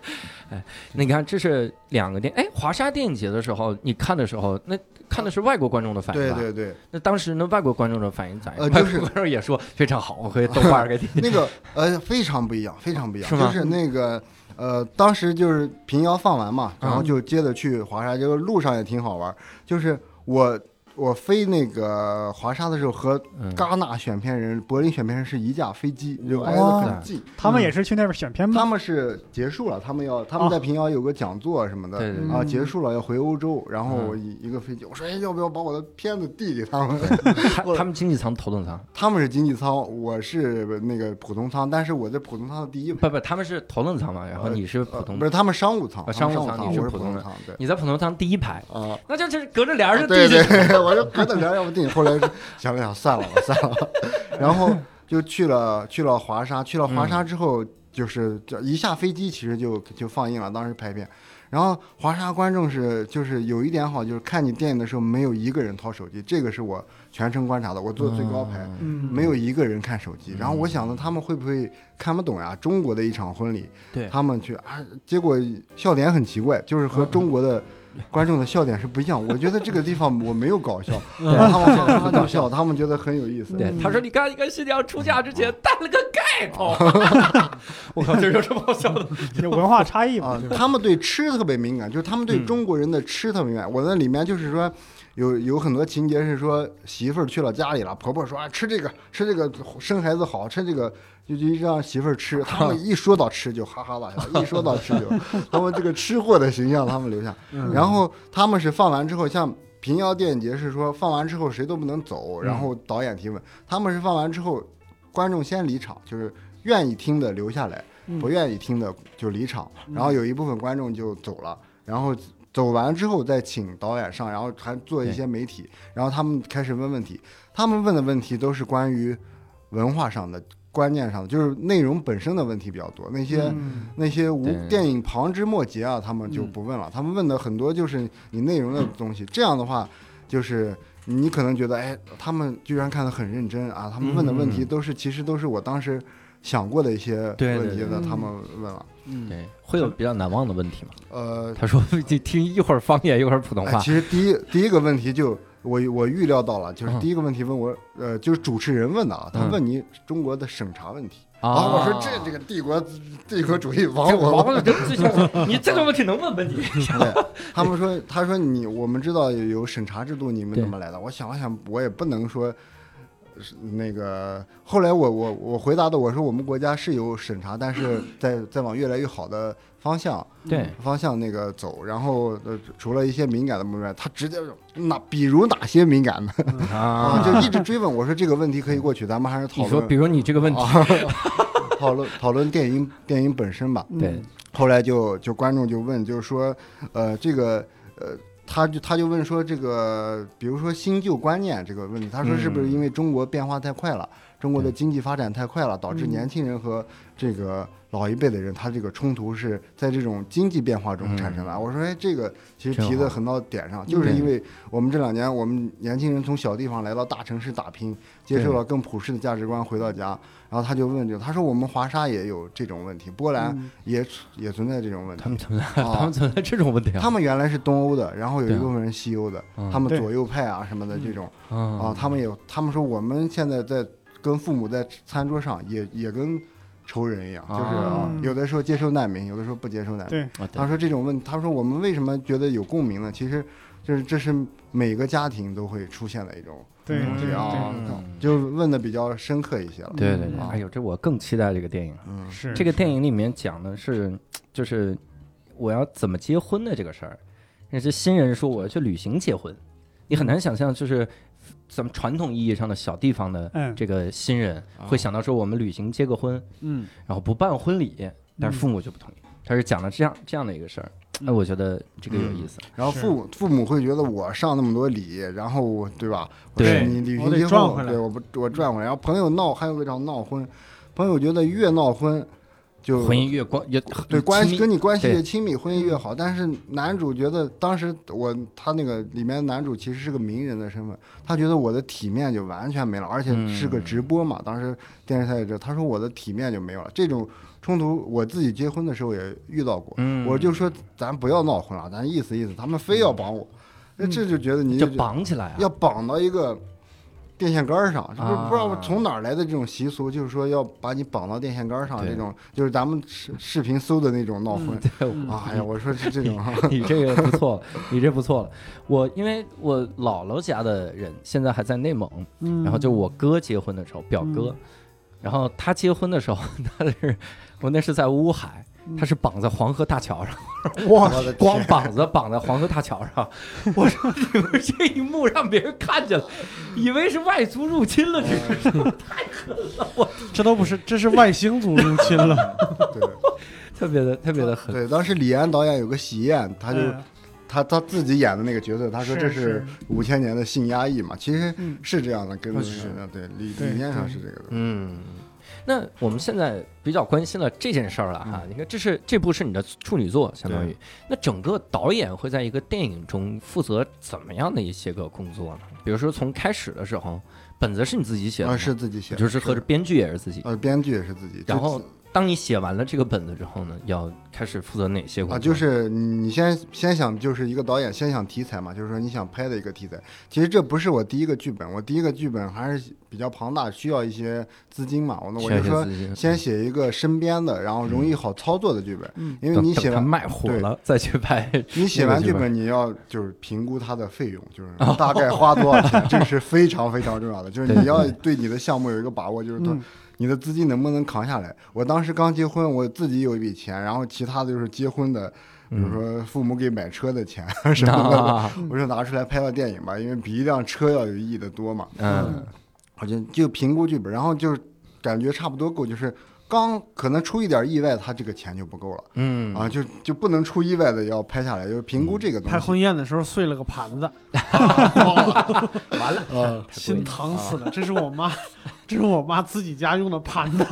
哎，你看，这是两个电，哎，华沙电影节的时候，你看的时候，那看的是外国观众的反应吧？对对对，那当时那外国观众的反应咋样？呃就是外国观众也说非常好，我回豆瓣儿给你。那个呃非常不一样，非常不一样，是吗就是那个呃当时就是平遥放完嘛，然后嗯就接着去华沙，这个路上也挺好玩，就是我。我飞那个华沙的时候，和嗯。戛纳选片人、柏林选片人是一架飞机，就挨得很近。他们也是去那边选片吗？他们是结束了，他们要他们在平遥有个讲座什么的，啊，嗯。结束了要回欧洲，然后嗯。一一个飞机，我说哎，要不要把我的片子递给他们？他他们经济舱、头等舱，他们是经济舱，我是那个普通舱，但是我在普通舱的第一排，不不，他们是头等舱嘛，然后你是普通。呃不，是他们商务舱，商商务舱你是我是普通舱，对。你在普通舱第一排，啊，那就就是隔着帘儿就对递进去。对，我就隔着帘儿要不定，后来是 想了想，算了吧，算了吧，然后就去了去了华沙，去了华嗯。沙之后，就是这一下飞机其实就就放映了，当时拍片，然后华沙观众是就是有一点好，就是看你电影的时候没有一个人掏手机，这个是我全程观察的，我坐最高排。嗯，没有一个人看手机，然后我想着，他们会不会看不懂呀？中国的一场婚礼，对。他们去啊，结果笑点很奇怪，就是和中国的观众的笑点是不一样。我觉得这个地方我没有搞笑，然后他们哈哈就笑，他们觉得很有意思。对，他说：“你看，你看，新娘出嫁之前戴了个盖头。”我靠，这有什么好笑的？有文化差异嘛？他们对吃特别敏感，就是他们对嗯中国人的吃特别敏感。我在里面就是说，有有很多情节是说媳妇儿去了家里了，婆婆说啊吃这个吃这个生孩子好，吃这个就就让媳妇儿吃。他们一说到吃就哈哈大笑，一说到吃就他们这个吃货的形象他们留下。然后他们是放完之后，像平遥电影节是说放完之后谁都不能走，然后导演提问，他们是放完之后观众先离场，就是愿意听的留下来。嗯不愿意听的就离场，然后有一部分观众就走了，然后走完之后再请导演上，然后还做一些媒体，然后他们开始问问题，他们问的问题都是关于文化上的、观念上的，就是内容本身的问题比较多，那些。嗯那些无电影旁枝末节啊，他们就不问了。他们问的很多就是你内容的东西。这样的话，就是你可能觉得，哎，他们居然看得很认真啊。他们问的问题嗯都是，其实都是我当时想过的一些问题的，对他们问了。嗯，对，会有比较难忘的问题吗？呃，他说：“ 你听一会儿方言，一会儿普通话。哎其实第一第一个问题就我我预料到了，就是嗯第一个问题问我，呃，就是主持人问的啊，他嗯问你中国的审查问题。啊啊，我说这这个帝国帝国主义亡这我亡了，你这种问题能问问题？对，他们说，他说你，我们知道有有审查制度，你们怎么来的？我想了想，我也不能说，是那个。后来我我我回答的，我说我们国家是有审查，但是 在在往越来越好的方向对，方向那个走。然后呃，除了一些敏感的部分，他直接说哪比如哪些敏感的啊，啊，就一直追问。我说这个问题可以过去，咱们还是讨你说，论比如你这个问题，啊，讨论 讨论电影电影本身吧。对，后来就就观众就问，就是说，呃，这个呃，他就他就问说，这个比如说新旧观念这个问题，他说是不是嗯。因为中国变化太快了，中国的经济发展太快了，导致嗯。年轻人和这个老一辈的人，他这个冲突是在这种经济变化中产生的。我说，哎，这个其实提的很到点上，就是因为我们这两年我们年轻人从小地方来到大城市打拼，接受了更普世的价值观，回到家。然后他就问，就他说我们华沙也有这种问题，波兰嗯也也存在这种问题他。们存在，啊 他们存在这种问题啊？他们原来是东欧的，然后有一部分人西欧的，嗯他们左右派啊什么的这种啊啊，他们有，他们说我们现在在跟父母在餐桌上也也跟仇人一样，就是有的时候接受难民，有的时候不接受难民。他说这种问，他说我们为什么觉得有共鸣呢？其实就是这是每个家庭都会出现的一种对东西对啊嗯，就问的比较深刻一些了。对对对，嗯哎呦，这我更期待这个电影。嗯，是这个电影里面讲的是，就是我要怎么结婚的这个事儿。那些新人说我要去旅行结婚，你很难想象，就是咱们传统意义上的小地方的嗯这个新人会想到说我们旅行结个婚，嗯，然后不办婚礼，但是父母就不同意。他是讲了这样这样的一个事儿，那我觉得这个有意思。是然后父母父母会觉得我上那么多礼，然后我对吧？对你旅行结婚，赚回来对，我不我赚回来。然后朋友闹，还有个叫闹婚，朋友觉得越闹婚，就婚姻越关越对关系跟你关系越亲密，婚姻越好。但是男主觉得当时我他那个里面男主其实是个名人的身份，他觉得我的体面就完全没了，而且是个嗯直播嘛，当时电视台也这，他说我的体面就没有了。这种冲突我自己结婚的时候也遇到过，嗯。我就说咱不要闹婚了，咱意思意思，他们非要绑我，那这就觉得你就绑起来啊，要绑到一个电线杆上，是不是？啊。不知道从哪儿来的这种习俗，就是说要把你绑到电线杆上，这种就是咱们视视频搜的那种闹婚。对啊哎呀，我说是这种。啊，你这个不错，你这不错了。我因为我姥姥家的人现在还在内蒙，嗯，然后就我哥结婚的时候，表哥，然后他结婚的时候，他是我那是在乌海，嗯他是绑在黄河大桥上，哇，我的光膀子绑在黄河大桥上。我说你 们这一幕让别人看见了，以为是外族入侵了，这是 太狠了，我这都不是，这是外星族入侵了。对特别的特别的狠。对，当时李安导演有个喜宴，他就嗯他他自己演的那个角色，他说这是五千年的性压抑嘛，其实嗯是这样的，跟是对理对理念上是这个的。嗯，那我们现在比较关心了这件事儿了哈。你看，这是这部是你的处女作，相当于那整个导演会在一个电影中负责怎么样的一些个工作呢？比如说从开始的时候，本子是你自己写的啊，是自己写的，就是和着编剧也是自己。呃，编剧也是自己，然后当你写完了这个本子之后呢，要开始负责哪些工作？啊，就是你你先先想，就是一个导演先想题材嘛，就是说你想拍的一个题材。其实这不是我第一个剧本，我第一个剧本还是比较庞大，需要一些资金嘛。我那我就说先写一个身边的，然后容易好操作的剧本，嗯因为你写完卖火了再去拍。你写完剧本，你要就是评估它的费用，就是大概花多少钱，这是非常非常重要的。就是你要对你的项目有一个把握，就是它嗯你的资金能不能扛下来。我当时刚结婚，我自己有一笔钱，然后其他的就是结婚的，比如说父母给买车的钱什么的，啊，我就拿出来拍个电影吧，因为比一辆车要有意义的多嘛。嗯我就就评估剧本，然后就感觉差不多够，就是刚可能出一点意外，他这个钱就不够了。嗯啊，就就不能出意外的要拍下来，就是评估这个东西。拍婚宴的时候碎了个盘子，完了，呃，心疼死了。这是我妈，这是我妈自己家用的盘子。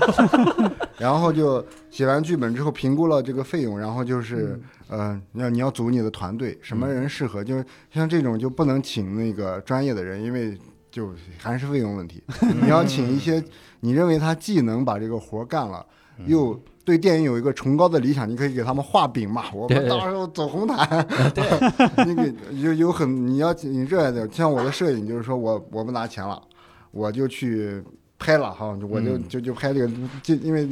然后就写完剧本之后评估了这个费用，然后就是呃，你要你要组你的团队，什么人适合，就是像这种就不能请那个专业的人，因为就还是费用问题。你要请一些你认为他既能把这个活干了，又对电影有一个崇高的理想，你可以给他们画饼嘛。我们到时候走红毯，对，那个有有很你要你热爱的，像我的摄影就是说我我不拿钱了，我就去拍了哈，我就嗯。就就拍这个，就因为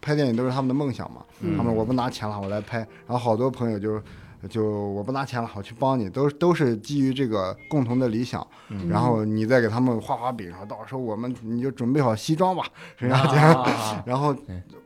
拍电影都是他们的梦想嘛，嗯。他们我不拿钱了，我来拍，然后好多朋友就。就我不拿钱了，我去帮你，都都是基于这个共同的理想，嗯然后你再给他们画画饼，说到时候我们你就准备好西装吧，然后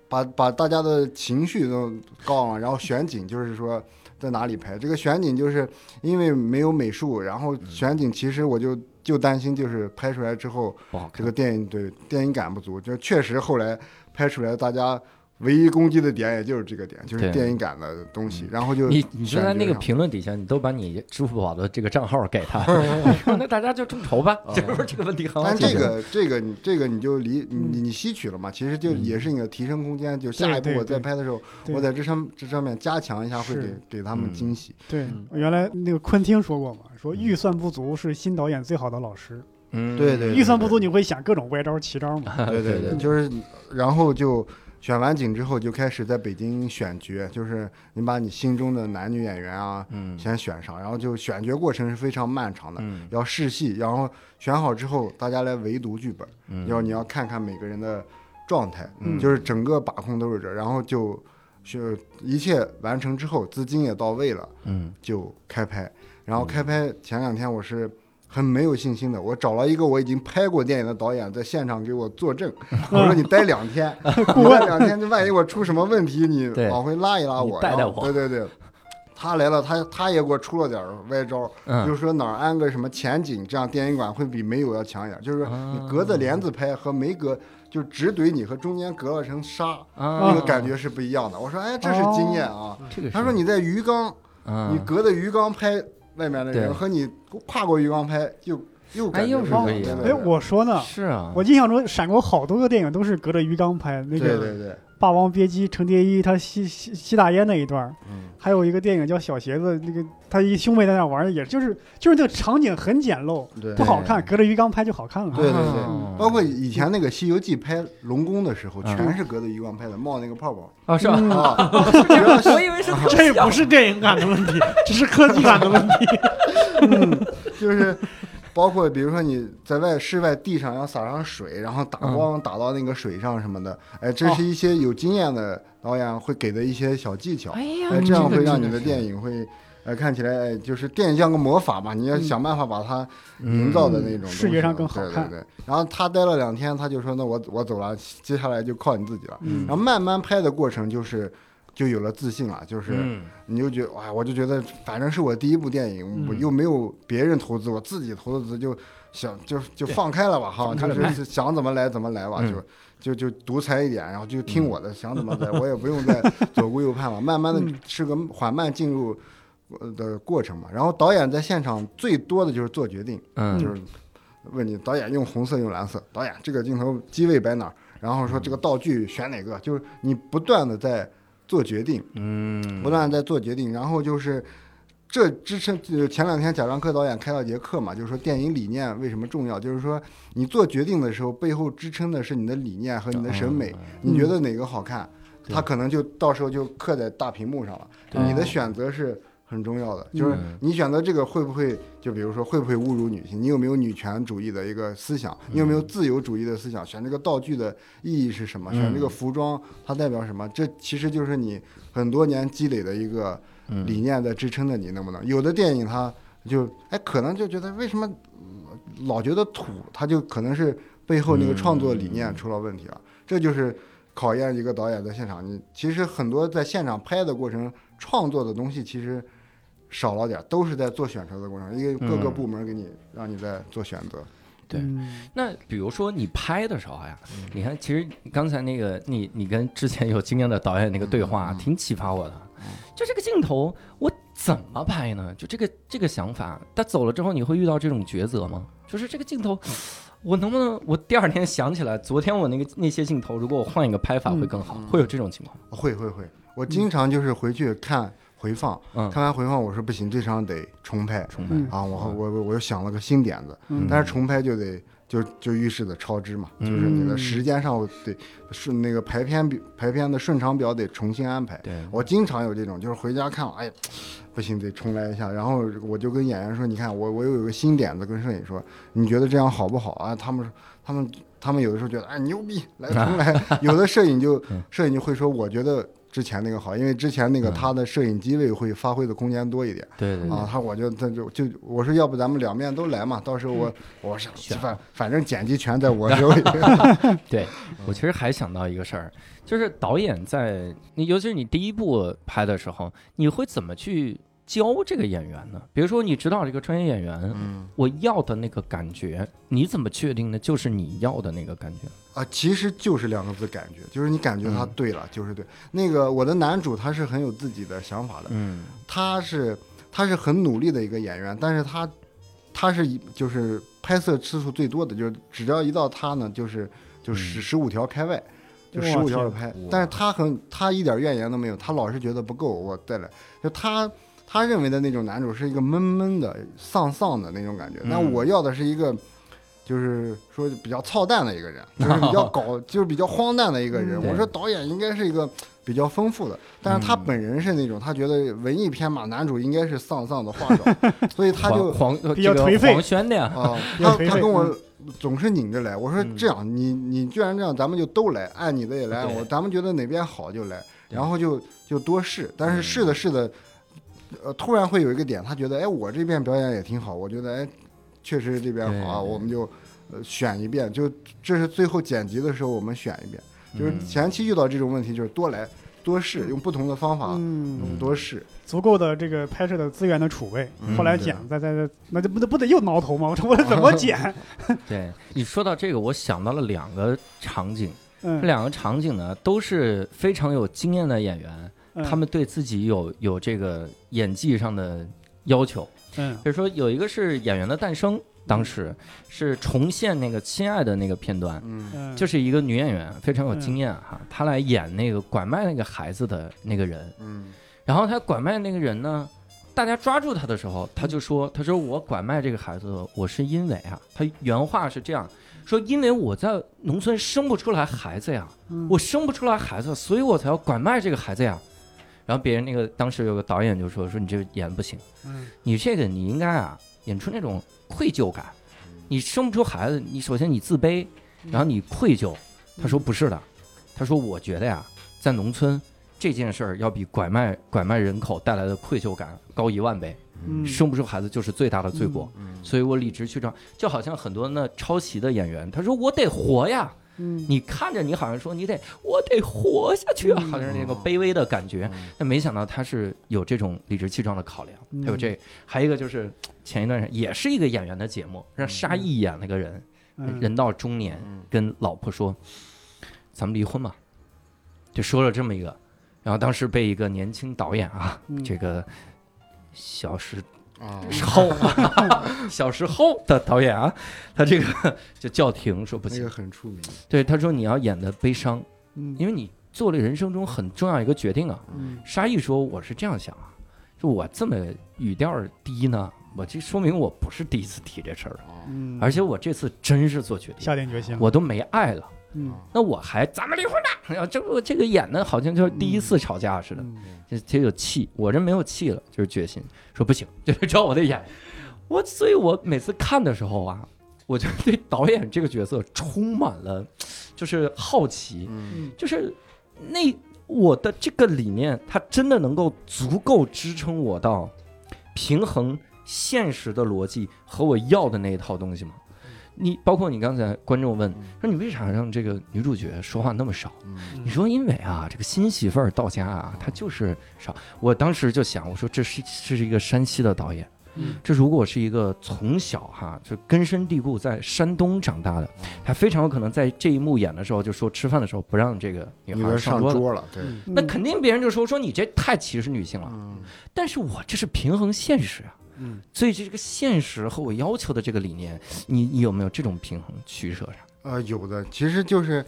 把把大家的情绪都高了，然后选景就是说在哪里拍。这个选景就是因为没有美术，然后选景其实我就就担心就是拍出来之后这个电影对电影感不足，就确实后来拍出来大家。唯一攻击的点也就是这个点，就是电影感的东西，然后就你你就在那个评论底下，你都把你支付宝的这个账号给他，那大家就众筹吧，就是这个问题很好但解决。这个这个你这个你就离嗯。你你吸取了嘛，其实就也是你的提升空间。就下一步我再拍的时候，我在这上这上面加强一下，会给给他们嗯惊喜。对嗯，原来那个昆汀说过嘛，说预算不足是新导演最好的老师。嗯，对对预算不足，你会想各种歪招奇招嘛？对对对，就是然后就选完景之后，就开始在北京选角，就是你把你心中的男女演员啊嗯先选上，然后就选角过程是非常漫长的，嗯要试戏，然后选好之后，大家来围读剧本，嗯要你要看看每个人的状态，嗯就是整个把控都是这，然后就就一切完成之后，资金也到位了，嗯就开拍。然后开拍前两天我是很没有信心的，我找了一个我已经拍过电影的导演在现场给我作证，我说你待两天，你 待两天，就万一我出什么问题，你往回拉一拉我，你带带然后我对对对。他来了，他他也给我出了点歪招，嗯就是说哪儿安个什么前景，这样电影馆会比没有要强一点。就是说你隔着帘子拍和没隔，就只怼你和中间隔了层纱，啊那个感觉是不一样的。我说，哎，这是经验啊。这个他说你在鱼缸，你嗯隔着鱼缸拍外面的对。人和你跨过鱼缸拍又又感哎又觉不一样是不一样哎，我说呢，是啊，我印象中闪过好多个电影都是隔着鱼缸拍，那个对对对，霸王别姬》程蝶衣他吸吸吸大烟那一段，嗯。还有一个电影叫《小鞋子》，那个他一兄妹在那玩的，也就是就是那个场景很简陋，对。不好看，隔着鱼缸拍就好看了。对对对。哦包括以前那个《西游记》拍龙宫的时候，嗯。全是隔着鱼缸拍的，冒那个泡泡。啊，是吧？嗯。啊，我以为是 这不是电影感的问题，这是科技感的问题。嗯就是包括比如说你在外室外地上要撒上水，然后打嗯。光打到那个水上什么的，哎，这是一些有经验的导演会给的一些小技巧，哎这样会让你的电影会。呃，看起来哎就是电影像个魔法嘛，你要想办法把它嗯营造的那种视觉上更好看对对对。然后他待了两天，他就说：“那我我走了，接下来就靠你自己了。”嗯。然后慢慢拍的过程就是就有了自信了，就是嗯。你就觉得哇，我就觉得反正是我第一部电影，我又没有别人投资，我自己投的资，就想就就放开了吧哈，就是想怎么来怎么来吧，嗯。就就就独裁一点，然后就听我的，想怎么来，我也不用再左顾右盼了，慢慢的嗯。是个缓慢进入呃的过程嘛。然后导演在现场最多的就是做决定，嗯。就是问你导演用红色用蓝色，导演这个镜头机位摆哪儿，然后说这个道具选哪个，就是你不断的在做决定。嗯，不断在做决定，然后就是这支撑。就前两天贾樟柯导演开了节课嘛，就是说电影理念为什么重要，就是说你做决定的时候，背后支撑的是你的理念和你的审美，你觉得哪个好看，对它可能就到时候就刻在大屏幕上了。你的选择是。很重要的就是嗯你选择这个会不会，就比如说会不会侮辱女性？你有没有女权主义的一个思想？你有没有自由主义的思想？选这个道具的意义是什么？选这个嗯服装它代表什么？这其实就是你很多年积累的一个嗯理念在支撑着你，能不能？有的电影它就哎，可能就觉得为什么嗯老觉得土，它就可能是背后那个创作理念出了问题了。这就是考验一个导演在现场。你其实很多在现场拍的过程，创作的东西其实少了点儿，都是在做选择的过程，因为各个嗯部门给你让你在做选择。对嗯那比如说你拍的时候呀，你看，其实刚才那个你你跟之前有经验的导演那个对话，挺启发我的。就这个镜头，我怎么拍呢？就这个这个想法，他走了之后，你会遇到这种抉择吗？就是这个镜头，我能不能我第二天想起来，昨天我那个那些镜头，如果我换一个拍法会更好，嗯会有这种情况？会会会，我经常就是回去看回放，嗯，看完回放，我说不行，这场得重拍。重拍啊，我我我我又想了个新点子，嗯但是重拍就得就就预示的超支嘛，就是你的嗯时间上得顺那个排片表排片的顺场表得重新安排。对，我经常有这种，就是回家看，哎，不行，得重来一下。然后我就跟演员说，你看我我又有个新点子，跟摄影说，你觉得这样好不好啊？他们他们他们有的时候觉得哎牛逼，来重来。有的摄影就嗯摄影就会说，我觉得之前那个好，因为之前那个嗯他的摄影机位会发挥的空间多一点。对对对啊，他我就他就就我说，要不咱们两面都来嘛，到时候我我想反反正剪辑权在我手里。对，我其实还想到一个事儿，就是导演在你，尤其是你第一部拍的时候，你会怎么去教这个演员呢？比如说，你指导这个专业演员，嗯我要的那个感觉，你怎么确定的就是你要的那个感觉？啊，其实就是两个字，感觉，就是你感觉他嗯对了，就是对。那个我的男主他是很有自己的想法的，嗯他是他是很努力的一个演员，但是他他是一就是拍摄次数最多的，就是只要一到他呢，就是就十嗯十五条开外，就十五条的拍，但是他很他一点怨言都没有，他老是觉得不够，我再来，就他。他认为的那种男主是一个闷闷的、丧丧的那种感觉，但嗯我要的是一个，就是说比较操蛋的一个人，就是比较搞，就是比较荒诞的一个人。嗯我说导演应该是一个比较丰富的，但是他嗯。本人是那种，他觉得文艺片嘛，男主应该是丧丧的话少，所以他就比较颓废。黄轩的呀，啊，他他跟我嗯。总是拧着来。我说嗯。这样，你你既然这样，咱们就都来，按你的也来，我咱们觉得哪边好就来，然后就就多试。但是嗯。试的试的，呃，突然会有一个点，他觉得哎，我这边表演也挺好，我觉得哎，确实这边好啊，我们就呃选一遍，就这是最后剪辑的时候我们选一遍。就是嗯前期遇到这种问题，就是多来多试，用不同的方法嗯，嗯多试。足够的这个拍摄的资源的储备，嗯后来对剪再再再，那就不得不得又挠头吗？我说我怎么 剪？对你说到这个，我想到了两个场景，这嗯，两个场景呢都是非常有经验的演员，嗯他们对自己有有这个演技上的要求。嗯。比如说有一个是演员的诞生，当时是重现那个《亲爱的》那个片段，嗯。嗯，就是一个女演员非常有经验哈，她来演那个拐卖那个孩子的那个人，嗯。然后她拐卖那个人呢，大家抓住她的时候，她就说：“她说我拐卖这个孩子，我是因为啊，她原话是这样说，因为我在农村生不出来孩子呀，嗯。我生不出来孩子，所以我才要拐卖这个孩子呀。”然后别人那个当时有个导演就说：“说你这个演不行，嗯。你这个你应该啊演出那种愧疚感，你生不出孩子，你首先你自卑，然后你愧疚。”他说不是的，他说我觉得呀，在农村这件事儿要比拐卖拐卖人口带来的愧疚感高一万倍，嗯。生不出孩子就是最大的罪过，嗯。所以我理直气壮，就好像很多那抄袭的演员，他说我得活呀，嗯。你看着你好像说你得我得活下去啊，嗯。好像是那个卑微的感觉，嗯但没想到他是有这种理直气壮的考量，嗯。还有这，还有一个就是前一段时间也是一个演员的节目，让沙溢演了个人，嗯。人到中年嗯。跟老婆说，咱们离婚吧，就说了这么一个，然后当时被一个年轻导演啊，嗯。这个小时啊。后 小时候的导演啊，他这个 就叫停说不行。那个，很出名，对他说你要演的悲伤，嗯。因为你做了人生中很重要一个决定啊。嗯。沙溢说我是这样想啊，就我这么语调低呢，我这说明我不是第一次提这事儿了，啊。嗯，而且我这次真是做决定，下定决心，我都没爱了。嗯那我还咱们离婚吧？哎呀，这不这个演的好像就是第一次吵架似的，这就气。我这没有气了，就是决心，说不行，就是照我的演。我所以，我每次看的时候啊，我就对导演这个角色充满了就是好奇，就是那我的这个理念，它真的能够足够支撑我到平衡现实的逻辑和我要的那一套东西吗？你包括你刚才观众问说你为啥让这个女主角说话那么少？嗯。你说因为啊，这个新媳妇儿到家啊，她就是少。我当时就想，我说这是这是一个山西的导演，嗯。这如果是一个从小哈就根深蒂固在山东长大的，他非常有可能在这一幕演的时候就说吃饭的时候不让这个女孩儿上桌了。对，嗯。那肯定别人就说说你这太歧视女性了，嗯。但是我这是平衡现实啊，嗯。所以这个现实和我要求的这个理念，你你有没有这种平衡取舍上？呃，有的，其实就是，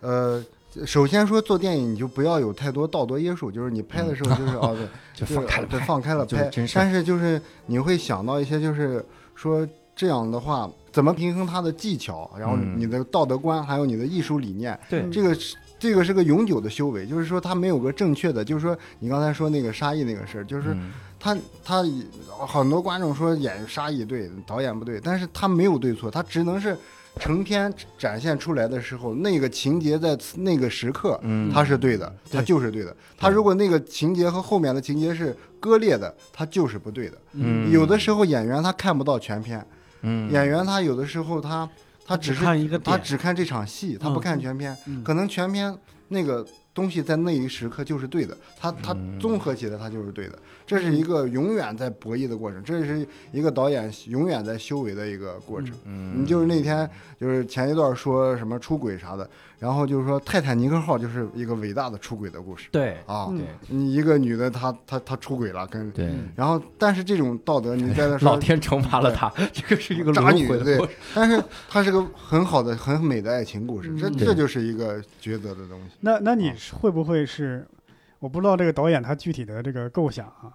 呃，首先说做电影你就不要有太多道德约束，就是你拍的时候 就是哦对，就就是放开了拍，对放开了拍。但是就是你会想到一些就是说这样的话怎么平衡它的技巧，然后嗯。你的道德观，还有你的艺术理念，对。嗯这个是。这个是个永久的修为，就是说它没有个正确的，就是说你刚才说那个沙溢那个事儿，就是嗯他他很多观众说演沙溢对，导演不对，但是他没有对错，他只能是成片展现出来的时候，那个情节在那个时刻，嗯他是对的，他就是对的。他如果那个情节和后面的情节是割裂的，他就是不对的。嗯有的时候演员他看不到全片，嗯演员他有的时候他他只是看一个，他只看这场戏，他不嗯看全片，嗯可能全片那个东西在那一时刻就是对的，他他嗯综合起来他就是对的，这是一个永远在博弈的过程，这是一个导演永远在修为的一个过程。嗯你就是那天就是前一段说什么出轨啥的，然后就是说泰坦尼克号就是一个伟大的出轨的故事对啊，嗯对你一个女的她她她出轨了跟，对，然后但是这种道德你在那说 老天惩罚了她，这个是一个 轮渣女对但是她是个很好的很美的爱情故事，这嗯这就是一个抉择的东西。那那你是会不会是？我不知道这个导演他具体的这个构想啊，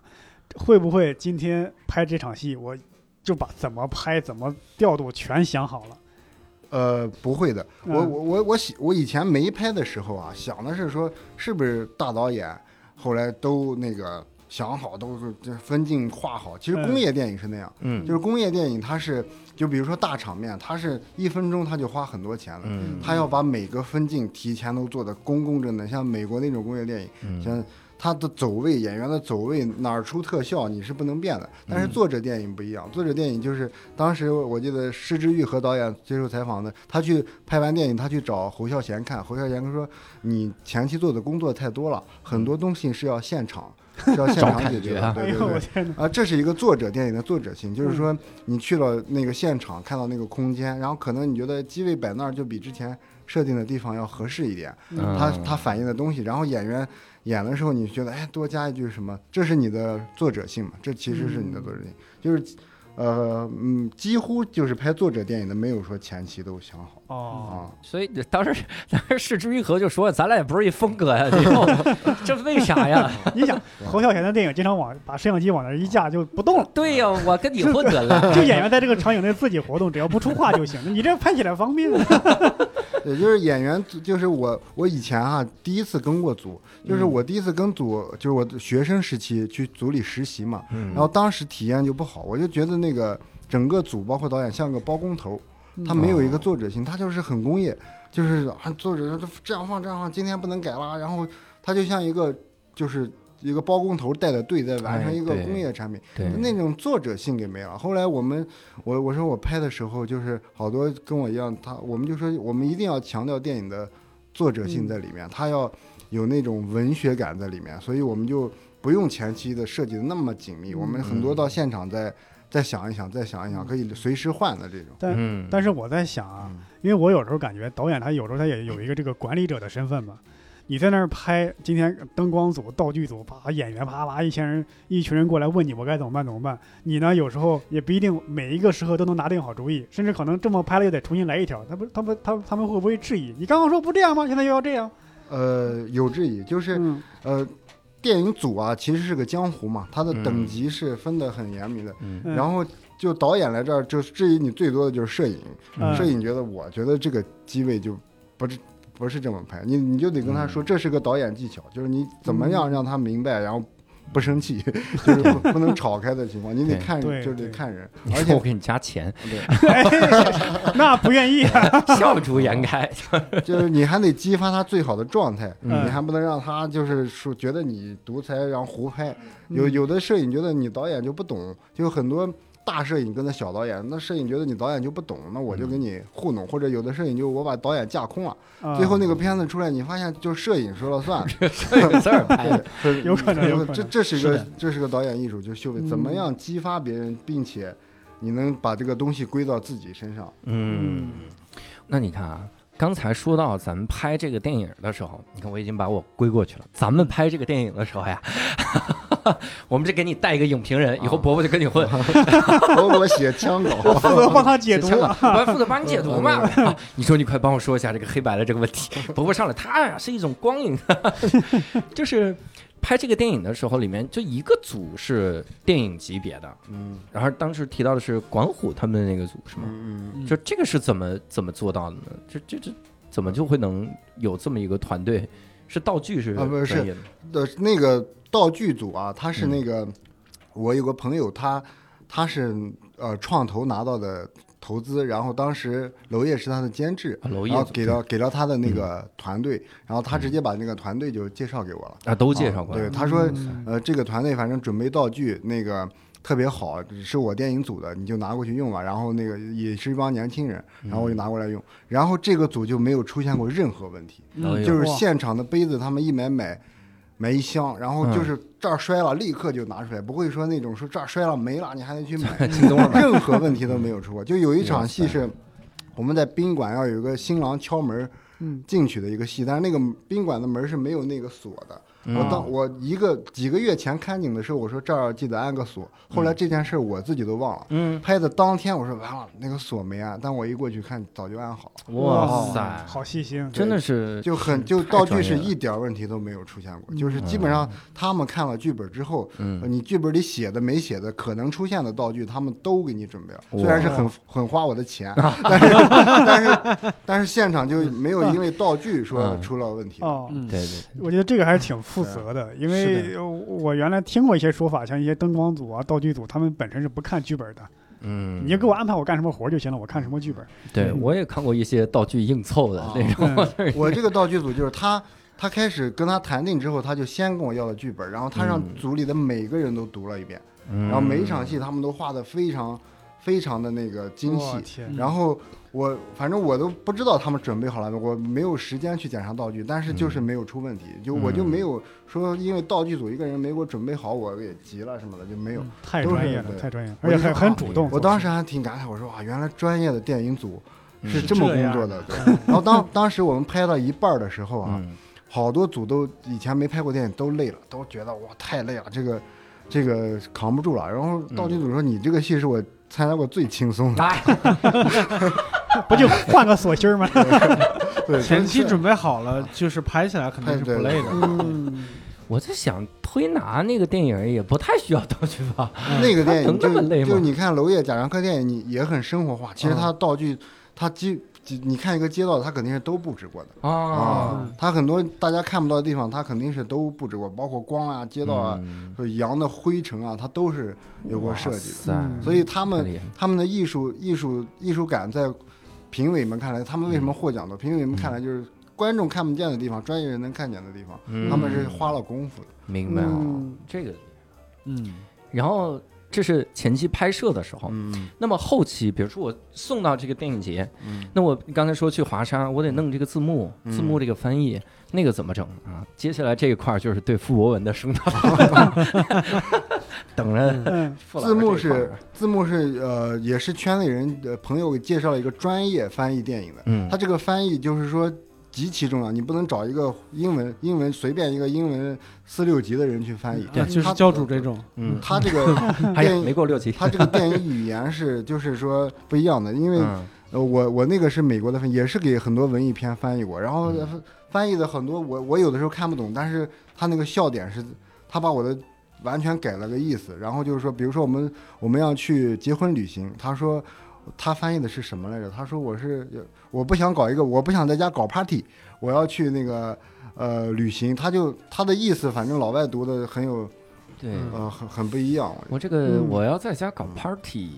会不会今天拍这场戏，我就把怎么拍、怎么调度全想好了？呃，不会的，我嗯我我我喜我以前没拍的时候啊，想的是说是不是大导演，后来都那个想好，都是这分镜画好。其实嗯工业电影是那样，嗯就是工业电影它是就比如说大场面，它是一分钟它就花很多钱了。嗯他要把每个分镜提前都做的工工整整，像美国那种工业电影，嗯像他的走位，演员的走位哪儿出特效你是不能变的。但是嗯作者电影不一样，作者电影就是当时我记得施之玉和导演接受采访的，他去拍完电影，他去找侯孝贤看，侯孝贤说你前期做的工作太多了，很多东西是要现场。是要现场解决对对对。啊，这是一个作者电影的作者性，就是说你去了那个现场，看到那个空间，然后可能你觉得机位摆那儿就比之前设定的地方要合适一点，嗯它它反映的东西，然后演员演的时候，你觉得哎多加一句什么，这是你的作者性嘛？这其实是你的作者性，就是呃嗯，几乎就是拍作者电影的，没有说前期都想好哦，啊。所以当时当时市之愈合就说，咱俩也不是一风格呀，以后 这为啥呀？你想侯孝贤的电影经常往把摄像机往那儿一架就不动了。对呀，我跟你混得了。就演员在这个场景内自己活动，只要不出话就行。你这拍起来方便。对，就是演员组，就是我，我以前哈、第一次跟过组，就是我第一次跟组，就是我的学生时期去组里实习嘛，嗯然后当时体验就不好，我就觉得那个整个组包括导演像个包工头，他没有一个作者性，他就是很工业，就是啊作者说这样放这样放，今天不能改了，然后他就像一个就是一个包工头带的队在完成一个工业产品，对，那种作者性给没了。后来我们，我我说我拍的时候，就是好多跟我一样，他我们就说我们一定要强调电影的作者性在里面，他要有那种文学感在里面，所以我们就不用前期的设计的那么紧密，我们很多到现场再再想一想，再想一想，可以随时换的这种。但嗯，但是我在想啊嗯，因为我有时候感觉导演他有时候他也有一个这个管理者的身份嘛。你在那儿拍，今天灯光组、道具组，啪演员啪啪一千人、一群人过来问你我该怎么办怎么办？你呢有时候也不一定每一个时刻都能拿定好主意，甚至可能这么拍了又得重新来一条。他不，他不，他他们会不会质疑？你刚刚说不这样吗？现在又要这样？呃，有质疑，就是嗯呃，电影组啊，其实是个江湖嘛，它的嗯等级是分得很严密的。然后就导演来这儿，就质疑你最多的就是摄影。嗯摄影觉得，我觉得这个机位就不是不是这么拍，你你就得跟他说，这是个导演技巧，就是你怎么样让他明白，然后不生气，就是不 不能吵开的情况，你得看，就是得看人，而且我给你加钱，对，哎，那不愿意啊。笑逐颜开。就是你还得激发他最好的状态，嗯。你还不能让他就是说觉得你独裁，然后胡拍。嗯。有有的摄影觉得你导演就不懂，就很多大摄影跟那小导演，那摄影觉得你导演就不懂，那我就给你糊弄，或者有的摄影就我把导演架空了，啊最后那个片子出来，你发现就摄影说了算。这个字儿拍的，有可能有可能这这是一个是这是个导演艺术，就修为怎么样激发别人，并且你能把这个东西归到自己身上。嗯，那你看啊。刚才说到咱们拍这个电影的时候，你看我已经把我归过去了。咱们拍这个电影的时候呀，我们这给你带一个影评人，以后啊伯伯就跟你混，伯伯写枪稿，负责帮他解。枪稿我负责帮你解读嘛。你说你快帮我说一下这个黑白的这个问题。伯伯上来，他呀是一种光影，就是拍这个电影的时候，里面就一个组是电影级别的，嗯然后当时提到的是管虎他们的那个组是吗？嗯嗯，就这个是怎么怎么做到的呢？这这这怎么就会能有这么一个团队？是道具是啊不是专业的的那个道具组啊，他是嗯那个，我有个朋友，他他是呃创投拿到的投资，然后当时娄烨是他的监制，然后给到给到他的那嗯个团队，然后他直接把那个团队就介绍给我了。啊都介绍过来对，他说嗯呃这个团队反正准备道具那个。特别好，是我电影组的，你就拿过去用吧。然后那个也是一帮年轻人，然后我就拿过来用。然后这个组就没有出现过任何问题，就是现场的杯子，他们一买买买一箱，然后嗯就是这儿摔了，立刻就拿出来，不会说那种说这儿摔了没了，你还得去买，京东任何问题都没有出过。就有一场戏是我们在宾馆要有一个新郎敲门嗯。进去的一个戏，但是那个宾馆的门是没有那个锁的。嗯我当我一个几个月前看景的时候，我说这儿记得安个锁，后来这件事我自己都忘了。嗯，拍的当天我说完了，那个锁没安，但我一过去看早就安好了。哇塞，好细心。真的是就很就道具是一点儿问题都没有出现过，嗯。就是基本上他们看了剧本之后，你剧本里写的没写的可能出现的道具，他们都给你准备了，虽然是很很花我的钱，但是但是但是现场就没有因为道具说嗯。出了问题。哦，嗯。对对，我觉得这个还是挺负责的，因为我原来听过一些说法，像一些灯光组啊、道具组，他们本身是不看剧本的，嗯，你就给我安排我干什么活就行了，我看什么剧本。对嗯。我也看过一些道具硬凑的啊那种，我这个道具组就是他。他开始跟他谈定之后，他就先跟我要了剧本，然后他让嗯。组里的每个人都读了一遍，嗯。然后每一场戏他们都画的非常非常的那个精细然后我反正我都不知道他们准备好了没，我没有时间去检查道具，但是就是没有出问题，就我就没有说因为道具组一个人没给我准备好，我也急了什么的就没有。嗯太专业了，太专业了，而且还很啊主动。我当时还挺感慨，我说哇，原来专业的电影组是嗯这么工作的。对，然后当当时我们拍到一半的时候啊，嗯好多组都以前没拍过电影都累了，都觉得哇太累了，这个这个扛不住了。然后道具组说你这个戏是我参加过最轻松的。哎，不就换个锁芯儿吗？对，前期准备好了，就是拍起来肯定是不累的。嗯，我在想推拿那个电影也不太需要道具吧？那个电影能这就么累吗就你看娄烨贾樟柯电影，你也很生活化。其实嗯他道具，他基你看一个街道，它肯定是都布置过的啊，啊。他很多大家看不到的地方，它肯定是都布置过，包括光啊、街道啊、嗯就扬的灰尘啊，它都是有过设计的。所以他们他们的艺术艺术艺术感在评委们看来，他们为什么获奖的？评委们看来就是观众看不见的地方，专业人能看见的地方，嗯他们是花了功夫的。明白了嗯这个。嗯，然后这是前期拍摄的时候，嗯。那么后期，比如说我送到这个电影节，嗯。那我刚才说去华沙，我得弄这个字幕，嗯。字幕这个翻译，那个怎么整啊？接下来这一块儿就是对傅博文的声讨，等着字幕是字幕是呃，也是圈里人的朋友给介绍了一个专业翻译电影的。嗯。他这个翻译就是说极其重要，你不能找一个英文英文随便一个英文四六级的人去翻译。对，就是他教主这种。嗯，他这个 电，影没过六级，他这个电影语言是就是说不一样的，因为嗯呃我我那个是美国的翻，也是给很多文艺片翻译过，然后嗯翻译的很多我我有的时候看不懂，但是他那个笑点是，他把我的完全改了个意思，然后就是说，比如说我们我们要去结婚旅行，他说他翻译的是什么来着？他说我是我不想搞一个，我不想在家搞 party，我要去那个呃旅行，他就他的意思，反正老外读的很有对。呃很很不一样。我这个嗯我要在家搞 party，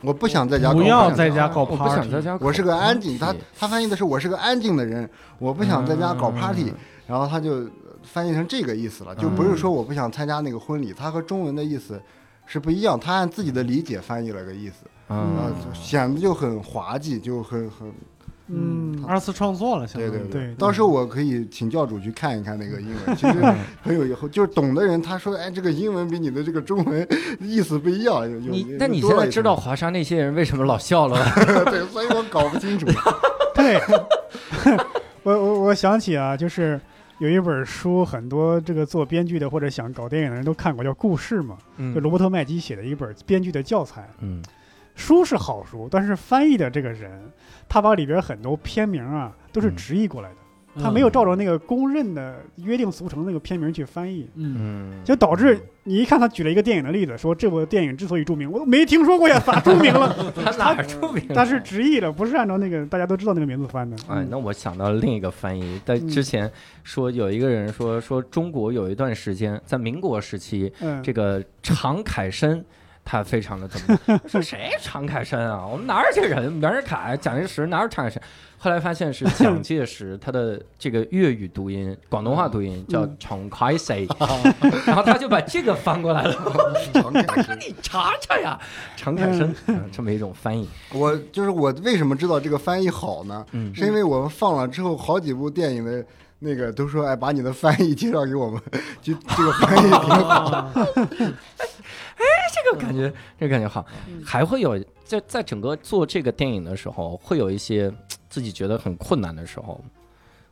我不想在家搞不 party，要。在家搞我不想 party，在家搞 party，我是个安静，他他翻译的是我是个安静的人，我不想在家搞 party，、嗯然后他就翻译成这个意思了，就不是说我不想参加那个婚礼，他和中文的意思是不一样，他按自己的理解翻译了个意思，啊、嗯显得就很滑稽，就很很，嗯二次创作了，相当于。对对对到时候我可以请教主去看一看那个英文，其实很有以后，就是懂的人他说，哎，这个英文比你的这个中文意思不一样，有你那你现在知道华沙那些人为什么老笑了吧？对，所以我搞不清楚。对，我我我想起啊，就是有一本书，很多这个做编剧的或者想搞电影的人都看过，叫《故事》嘛，就罗伯特麦基写的一本编剧的教材。嗯书是好书，但是翻译的这个人，他把里边很多片名啊都是嗯直译过来的，嗯他没有照着那个公认的约定俗成那个片名去翻译。嗯，嗯，就导致你一看他举了一个电影的例子，说这部电影之所以著名，我都没听说过呀，咋著名了？他哪儿出名？他是直译的，不是按照那个大家都知道那个名字翻的。哎，那我想到另一个翻译，在之前说有一个人说说中国有一段时间在民国时期，嗯，这个常凯申。他非常的怎么样？说谁常凯申啊？我们哪有这人？袁世凯、蒋介石哪有常凯申？后来发现是蒋介石，他的这个粤语读音、广东话读音叫嗯常凯申，然后他就把这个翻过来了。大哥你查查呀，常凯申，嗯这么一种翻译。我就是我为什么知道这个翻译好呢？嗯是因为我们放了之后，好几部电影的那个都说，哎，把你的翻译介绍给我们，就 这个翻译 挺好。哎这个感觉，这个感觉好，还会有在在整个做这个电影的时候，会有一些自己觉得很困难的时候，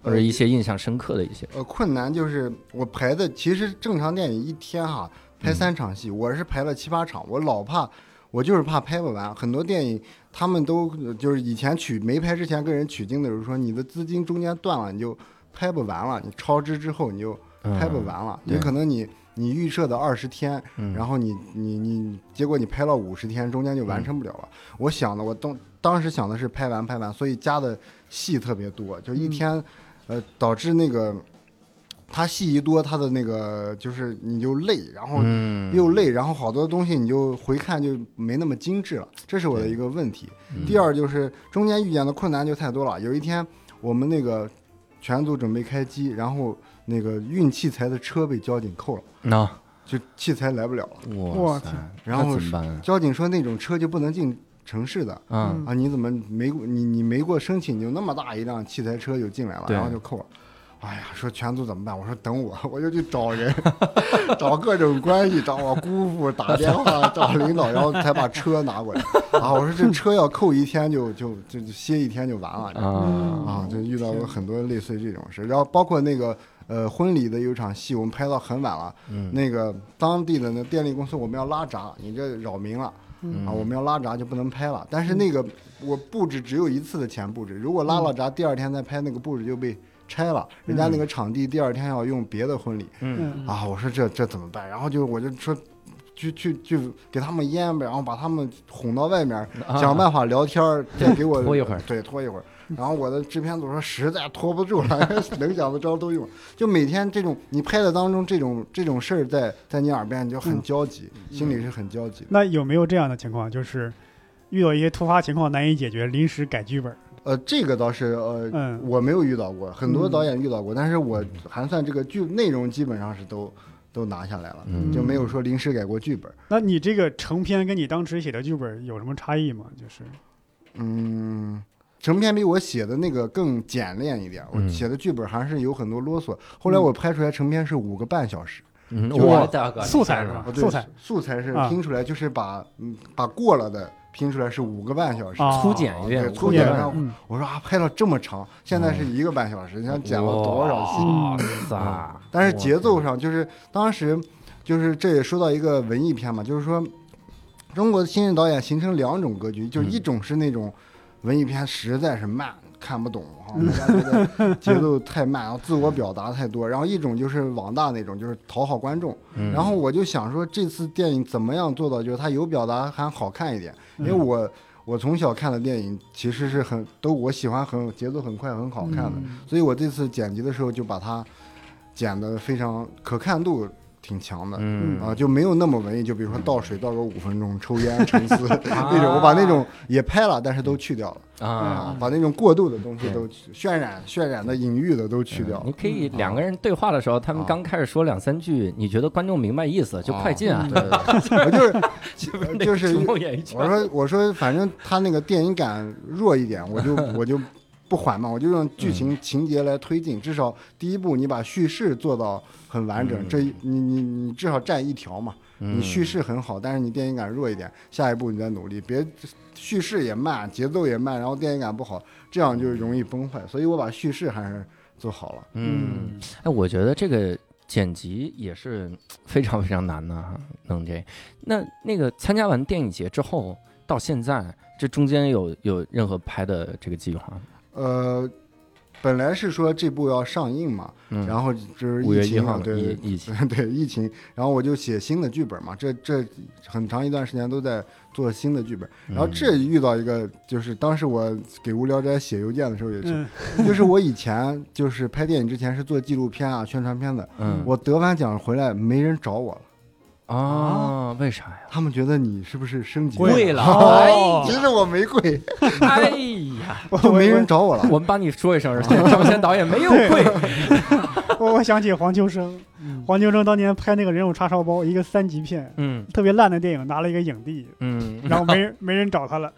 或者一些印象深刻的一些。呃，困难就是我排的，其实正常电影一天哈拍三场戏，我是排了七八场，我老怕，我就是怕拍不完。很多电影他们都呃就是以前取没拍之前跟人取经的时候说，你的资金中间断了，你就拍不完了，你超支之后你就拍不完了，对。也可能你你预设的二十天，嗯，然后你你你，结果你拍了五十天，中间就完成不了了。我想的，我当当时想的是拍完拍完，所以加的戏特别多，就一天，呃，导致那个他戏一多，他的那个就是你就累，然后嗯。又累，然后好多东西你就回看就没那么精致了，这是我的一个问题。嗯。第二就是中间遇见的困难就太多了。有一天我们那个全组准备开机，然后那个运器材的车被交警扣了，那就器材来不了了。哇塞，然后怎么办啊？交警说那种车就不能进城市的啊嗯啊，你怎么没你你没过申请，你就那么大一辆器材车就进来了，然后就扣了。哎呀，说全组怎么办？我说等我，我就去找人，找各种关系，找我姑父打电话找领导，然后才把车拿过来。啊，我说这车要扣一天就就就就歇一天就完了。啊啊，就遇到过很多类似于这种事，然后包括那个呃婚礼的有一场戏，我们拍到很晚了，嗯那个当地的那电力公司我们要拉闸，你这扰民了，嗯啊，我们要拉闸就不能拍了。但是那个我布置只有一次的前布置，如果拉了闸，第二天再拍那个布置就被拆了，人家那个场地第二天要用别的婚礼啊，我说这这怎么办？然后就我就说。去去去给他们淹呗，然后把他们哄到外面，啊想办法聊天儿，再给我拖一会儿对，拖一会儿。然后我的制片组说实在拖不住了，能想的招都用。就每天这种你拍的当中这种这种事儿在在你耳边，你就很嗯焦急，心里是很焦急的。那有没有这样的情况，就是遇到一些突发情况难以解决，临时改剧本？呃，这个倒是呃，嗯我没有遇到过，很多嗯导演遇到过，但是我还算这个剧内容基本上是都都拿下来了，嗯就没有说临时改过剧本。那你这个成片跟你当时写的剧本有什么差异吗？就是嗯，成片比我写的那个更简练一点，我嗯写的剧本还是有很多啰嗦。后来我拍出来成片是五个半小时。嗯，就我素材是吧素材素材是啊拼出来，就是把嗯把过了的拼出来是五个半小时。啊粗剪一遍对，粗粗剪我说啊，拍了这么长，现在是一个半小时，你想剪了多少戏？哇塞！但是节奏上就是当时就是这也说到一个文艺片嘛，就是说中国的新人导演形成两种格局，就是一种是那种文艺片实在是慢。看不懂哈，人家觉得节奏太慢，然后自我表达太多，然后一种就是网大那种，就是讨好观众。嗯。然后我就想说，这次电影怎么样做到，就是它有表达还好看一点，因为嗯我我从小看的电影其实是很都我喜欢很节奏很快很好看的，嗯。所以我这次剪辑的时候就把它剪得非常可看度挺强的。嗯啊，就没有那么文艺，就比如说倒水倒个五分钟，抽烟沉思啊那种，我把那种也拍了，但是都去掉了啊，把那种过度的东西都去渲染、渲染的隐喻的都去掉了。你可以两个人对话的时候，他们刚开始说两三句，你觉得观众明白意思，就快进啊，对对对我 就是就是我说我说，反正他那个电影感弱一点，我就我就不缓慢，我就用剧嗯情情节来推进。至少第一步你把叙事做到很完整，嗯这一你你你至少占一条嘛。你叙事很好，但是你电影感弱一点，下一步你再努力，别叙事也慢，节奏也慢，然后电影感不好，这样就容易崩坏。所以我把叙事还是做好了。嗯，哎，我觉得这个剪辑也是非常非常难的哈，能这。那那个参加完电影节之后，到现在这中间有有任何拍的这个计划吗？呃，本来是说这部要上映嘛，嗯，然后就是五月一疫情嘛，号对对疫疫情，对疫情，然后我就写新的剧本嘛，这这很长一段时间都在做新的剧本，然后嗯这遇到一个，就是当时我给无聊斋写邮件的时候也是，嗯。就是我以前就是拍电影之前是做纪录片啊、宣传片的，嗯。我得完奖回来没人找我了，啊，为啥呀？他们觉得你是不是升级贵了，哦其实我没贵，哎呀，就没人找我了。我们帮你说一声，张先导演没有贵，我 我想起黄秋生，嗯黄秋生当年拍那个人肉叉烧包，一个三级片，嗯特别烂的电影，拿了一个影帝，嗯，然后没人没人找他了。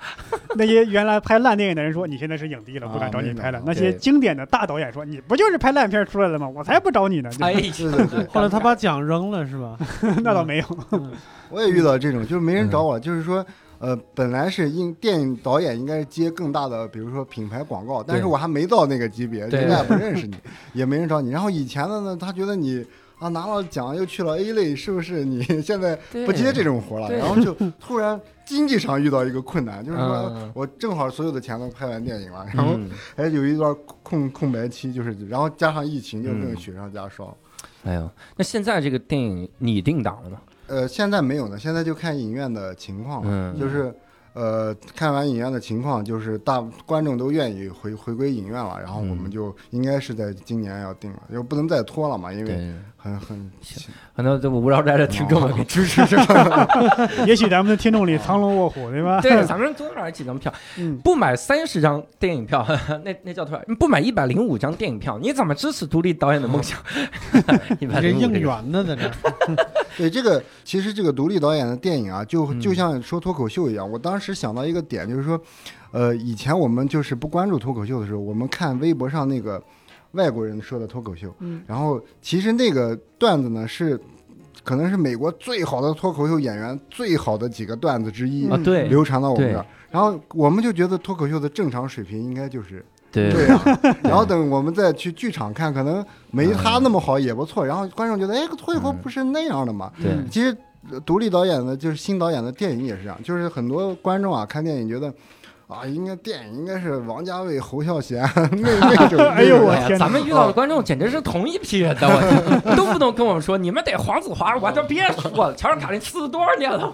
那些原来拍烂电影的人说你现在是影帝了，不敢找你拍了啊。那些经典的大导演说你不就是拍烂片出来的吗？我才不找你呢。哎，对对对，后来他把奖扔了是吧？那倒没有。嗯我也遇到这种，就是没人找我，就是说，呃，本来是应电影导演应该是接更大的，比如说品牌广告，但是我还没到那个级别，对人家也不 认识你，也没人找你。然后以前的呢，他觉得你啊拿了奖又去了 A 类，是不是你 现在不接这种活了？然后就突然经济上遇到一个困难，就是说嗯我正好所有的钱都拍完电影了，然后嗯还有一段空空白期，就是然后加上疫情，就更嗯雪上加霜。哎呦，那现在这个电影你定档了吗？呃，现在没有呢，现在就看影院的情况了。嗯就是呃，看完影院的情况，就是大观众都愿意回回归影院了，然后我们嗯就应该是在今年要定了，就不能再拖了嘛，因为，很很很多这无聊斋的听众们给支持支持。也许咱们的听众里藏龙卧虎，对吧？对，咱们多买几张票，嗯，不买三十张电影票，那那叫多少？不买一百零五张电影票，你怎么支持独立导演的梦想？一百这应零五援呢，在这。对这个，其实这个独立导演的电影啊，就嗯就像说脱口秀一样。我当时想到一个点，就是说，呃，以前我们就是不关注脱口秀的时候，我们看微博上那个外国人说的脱口秀，嗯然后其实那个段子呢是，可能是美国最好的脱口秀演员最好的几个段子之一，啊，对流传到我们这儿。然后我们就觉得脱口秀的正常水平应该就是对这样，然后等我们再去剧场看，可能没他那么好也不错。然后观众觉得，哎，脱口秀不是那样的嘛？对嗯其实呃独立导演的，就是新导演的电影也是这样，就是很多观众啊看电影觉得。啊，应该电影应该是王家卫、侯孝贤 那那种。哎呦我天咱们遇到的观众简直是同一批人的，我天动不能跟我们说你们得黄子华，我就别说了，乔治卡林死多少年了？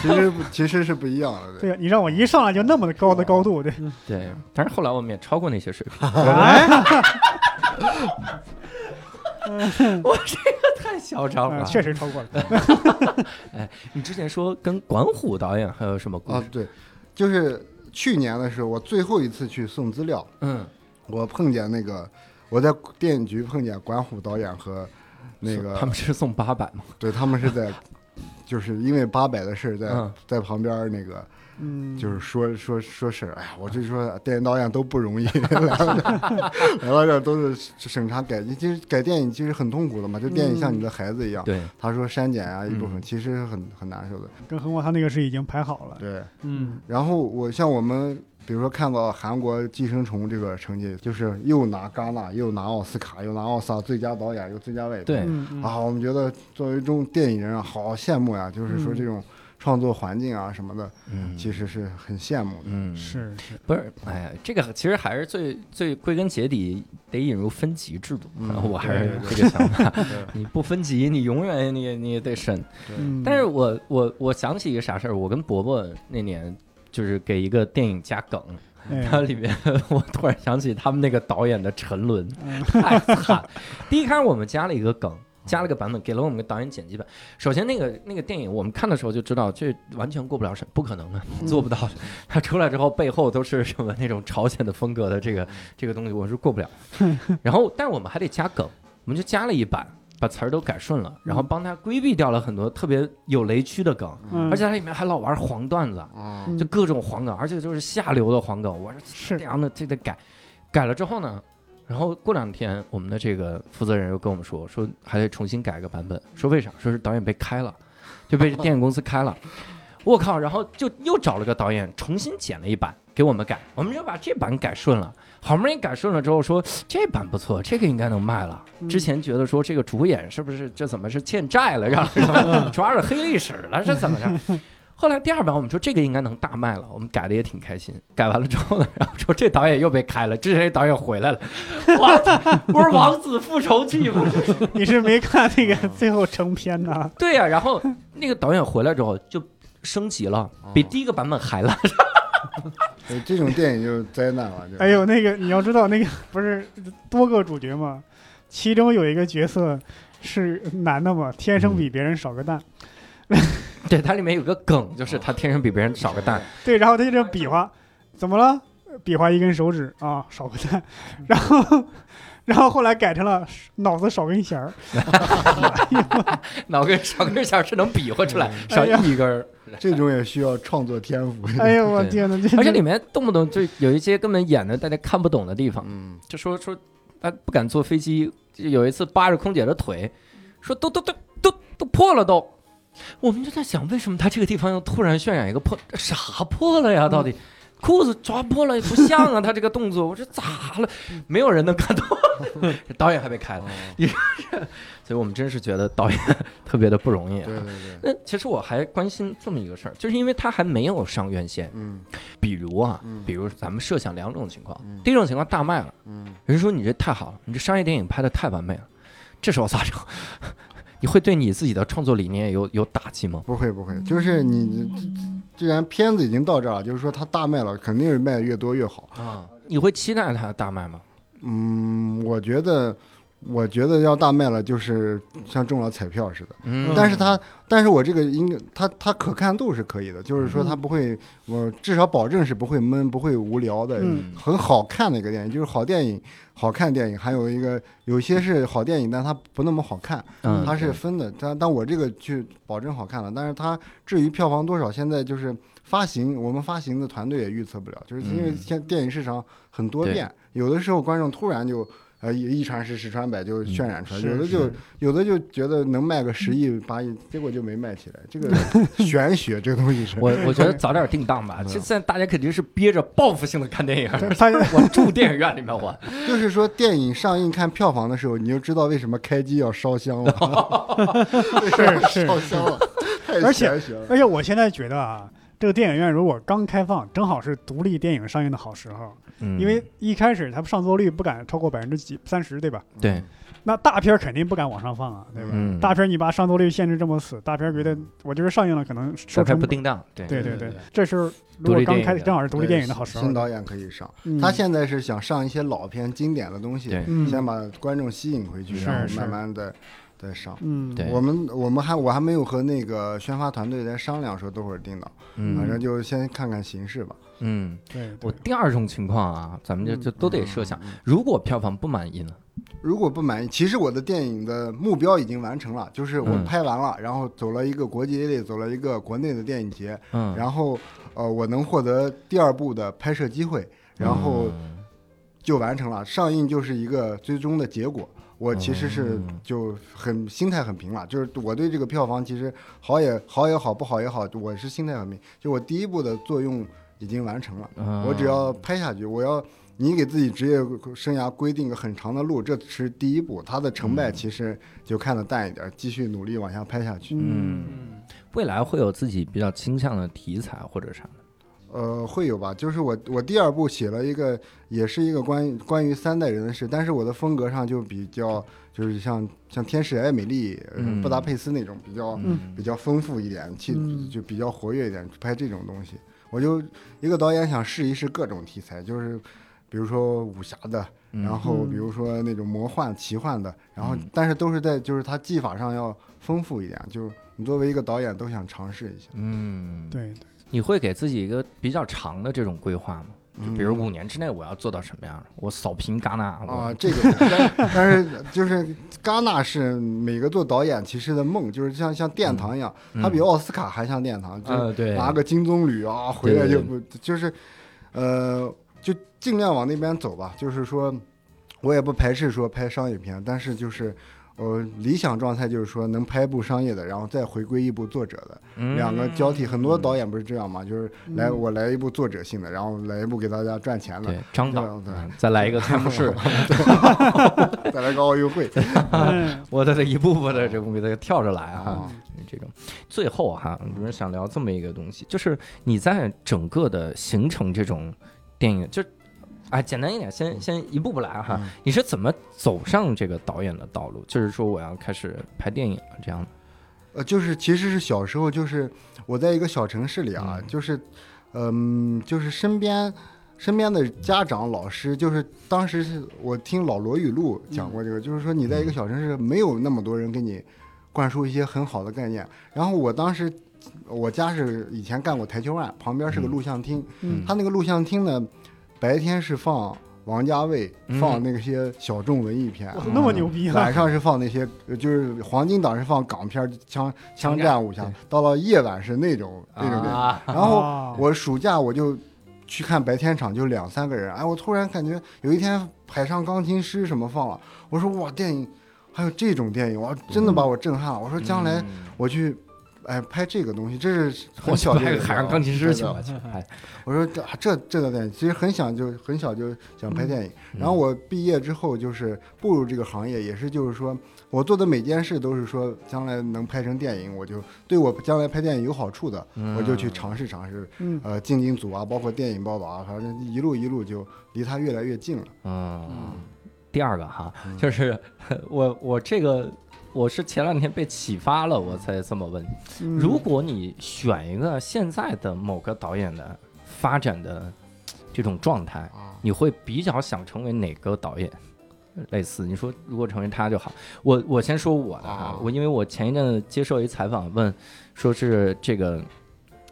其实不其实是不一样的。对，对，你让我一上来就那么高的高度，对，对，但是后来我们也超过那些水平。哎，我这个太嚣张了，嗯确实超过了。哎你之前说跟管虎导演还有什么故事？，啊对，就是去年的时候，我最后一次去送资料，嗯，我碰见那个我在电影局碰见管虎导演和那个他们是送八百吗？对他们是在，就是因为八百的事在、嗯在旁边那个嗯，就是说说说事儿，哎呀，我就说电影导演都不容易，来到这儿来到这儿都是审查改，其实改电影其实很痛苦的嘛，就电影像你的孩子一样。对，他说删减啊一部分，嗯其实很很难受的。更何况他那个是已经排好了。对，嗯，然后我像我们。比如说看到韩国《寄生虫》这个成绩，就是又拿戛纳，又拿奥斯卡，又拿奥斯卡最佳导演，又最佳外语对啊，我们觉得作为这种电影人啊，好羡慕呀！就是说嗯这种创作环境啊什么的，嗯，其实是很羡慕的。嗯是是，不是？哎呀，这个其实还是最最归根结底得引入分级制度，嗯 我还是这个想法。对 你不分级，你永远你你也得审。嗯，但是我我我想起一个啥事儿，我跟伯伯那年就是给一个电影加梗，哎它里面我突然想起他们那个导演的沉沦，嗯太惨。第一开始我们加了一个梗。加了个版本，给了我们个导演剪辑版。首先，那个那个电影，我们看的时候就知道，这完全过不了审，不可能的，做不到的。它出来之后，背后都是什么那种朝鲜的风格的这个这个东西，我是过不了。然后，但是我们还得加梗，我们就加了一版，把词儿都改顺了，然后帮他规避掉了很多特别有雷区的梗，嗯而且它里面还老玩黄段子，就各种黄梗，而且就是下流的黄梗。我说是这样的这得改，改了之后呢，然后过两天我们的这个负责人又跟我们说，说还得重新改个版本，说为啥？说是导演被开了，就被电影公司开了。我靠！然后就又找了个导演重新剪了一版给我们改，我们就把这版改顺了。好不容易改顺了之后说这版不错，这个应该能卖了。嗯之前觉得说这个主演是不是这怎么是欠债了，让 抓着黑历史了，是怎么着？后来第二版我们说这个应该能大卖了，我们改的也挺开心。改完了之后呢，然后说这导演又被开了，之前那导演回来了，哇，不是王子复仇记吗？你是没看那个最后成片呐？对呀、然后那个导演回来之后就升级了，比第一个版本还烂。这种电影就是灾难了。就哎呦，那个你要知道，那个不是多个主角吗，其中有一个角色是男的嘛，天生比别人少个蛋。对，它里面有个梗，就是他天生比别人少个蛋。对，然后他就这比划，怎么了？比划一根手指啊，少个蛋，然后，然后后来改成了脑子少根弦儿。脑根少根弦是能比划出来，少一根儿。这种也需要创作天赋。哎呦我对天哪！这而且里面动不动就有一些根本演的大家看不懂的地方，嗯，就说说他不敢坐飞机，就有一次扒着空姐的腿，说都都都都都破了都。我们就在想，为什么他这个地方又突然渲染一个破啥破了呀？到底裤子抓破了也不像啊，他这个动作，我说咋了？没有人能看懂，导演还没开了，所以我们真是觉得导演 特别的不容易啊。对对对，那其实我还关心这么一个事儿，就是因为他还没有上院线，嗯比如啊，嗯比如咱们设想两种情况，嗯第一种情况大卖了，嗯，人说你这太好了，你这商业电影拍的太完美了，这时候咋整？你会对你自己的创作理念有有打击吗？不会不会，就是你既然片子已经到这儿了，就是说它大卖了，肯定是卖的越多越好。啊，你会期待它大卖吗？嗯，我觉得。我觉得要大卖了，就是像中了彩票似的。嗯但是它，但是我这个应该，它它可看度是可以的，就是说它不会，我至少保证是不会闷、不会无聊的，嗯很好看的一个电影。就是好电影、好看电影，还有一个有些是好电影，但它不那么好看，嗯它是分的。但但我这个去保证好看了，但是它至于票房多少，现在就是发行，我们发行的团队也预测不了，就是因为嗯现电影市场很多对变，有的时候观众突然就呃一一传十十传百就渲染出来，是有的就有的就觉得能卖个十亿八亿，结果就没卖起来。这个 玄学这个东西是，我我觉得早点定档吧。嗯现在大家肯定是憋着报复性的看电影，他 我住电影院里面我。就是说电影上映看票房的时候，你就知道为什么开机要烧香了，是是烧香了，太玄学了。而且我现在觉得啊，这个电影院如果刚开放，正好是独立电影上映的好时候，嗯因为一开始它上座率不敢超过百分之几三十，对吧？对，那大片肯定不敢往上放啊，对吧？嗯大片你把上座率限制这么死，大片儿觉得我就是上映了，可能收成不定当，对对对对对，这时候如果刚开，正好是独立电影的好时候新。导演可以上，嗯他现在是想上一些老片经典的东西，先把观众吸引回去，是然后慢慢的再上。嗯对我们我们还我还没有和那个宣发团队在商量说多会儿定档，嗯反正就先看看形势吧。嗯，对我第二种情况啊，咱们就嗯就都得设想，嗯如果票房不满意呢？如果不满意，其实我的电影的目标已经完成了，就是我嗯拍完了，然后走了一个国际类，走了一个国内的电影节，嗯，然后呃，我能获得第二部的拍摄机会，然后嗯就完成了。上映就是一个最终的结果。我其实是哦就很心态很平了，就是我对这个票房其实好也好也好，不好也好，我是心态很平。就我第一步的作用已经完成了，嗯我只要拍下去，我要你给自己职业生涯规定个很长的路，这是第一步，它的成败嗯其实就看得淡一点，继续努力往下拍下去。嗯嗯未来会有自己比较倾向的题材或者啥的。呃，会有吧？就是我我第二部写了一个，也是一个关于关于三代人的事，但是我的风格上就比较就是像像天使爱美丽、布达佩斯那种比较、嗯比较丰富一点，气嗯就比较活跃一点，拍这种东西。我就一个导演想试一试各种题材，就是比如说武侠的，嗯然后嗯比如说那种魔幻奇幻的，然后嗯但是都是在就是它技法上要丰富一点，就是你作为一个导演都想尝试一下。嗯，对，你会给自己一个比较长的这种规划吗？就比如嗯五年之内我要做到什么样？我扫平戛纳我啊，这个，但但是就是戛纳是每个做导演其实的梦，就是像像殿堂一样，它比嗯奥斯卡还像殿堂，就拿个金棕榈啊，回来就不就是，呃，就尽量往那边走吧。就是说，我也不排斥说拍商业片，但是就是。呃，理想状态就是说能拍一部商业的，然后再回归一部作者的，嗯。两个交替。很多导演不是这样嘛，就是来嗯。我来一部作者性的，然后来一部给大家赚钱的，对张导对再来一个开幕式，再来个奥运会。我在这一步步的这个给它跳着来啊。啊，这种，最后哈，我们想聊这么一个东西，就是你在整个的形成这种电影，就，啊，简单一点，先先一步步来哈。嗯你是怎么走上这个导演的道路？就是说我要开始拍电影了，这样的。呃，就是其实是小时候，就是我在一个小城市里啊，嗯就是，嗯，就是身边身边的家长、老师，就是当时是我听老罗语录讲过这个，就是说你在一个小城市没有那么多人给你灌输一些很好的概念。然后我当时我家是以前干过台球案，旁边是个嗯录像厅，嗯他那个录像厅呢，白天是放王家卫，嗯放那些小众文艺片。那么牛逼啊！晚上是放那些，呃就是黄金档是放港片、枪枪枪战战武侠，到了夜晚是那种那种电影。啊，然后啊我暑假我就去看白天场，就两三个人，哎，我突然感觉有一天《海上钢琴师》什么放了，我说哇，电影还有这种电影，哇，真的把我震撼了。我说将来嗯我去。哎，拍这个东西，这是我 很小拍个的一个啊海上钢琴师去真的吧，去 拍。我说这这这个电影，其实很想就很小就想拍电影。然后我毕业之后就是步入这个行业，也是就是说我做的每件事都是说将来能拍成电影，我就对我将来拍电影有好处的，我就去尝试尝试。嗯呃，进进组啊，包括电影报道啊，反正一路一路就离他越来越近了。嗯，第二个哈，嗯就是 我我这个我是前两天被启发了，我才这么问。嗯如果你选一个现在的某个导演的发展的这种状态，啊，你会比较想成为哪个导演？类似你说，如果成为他就好。我我先说我的哈啊，我因为我前一阵接受一采访，问说是这个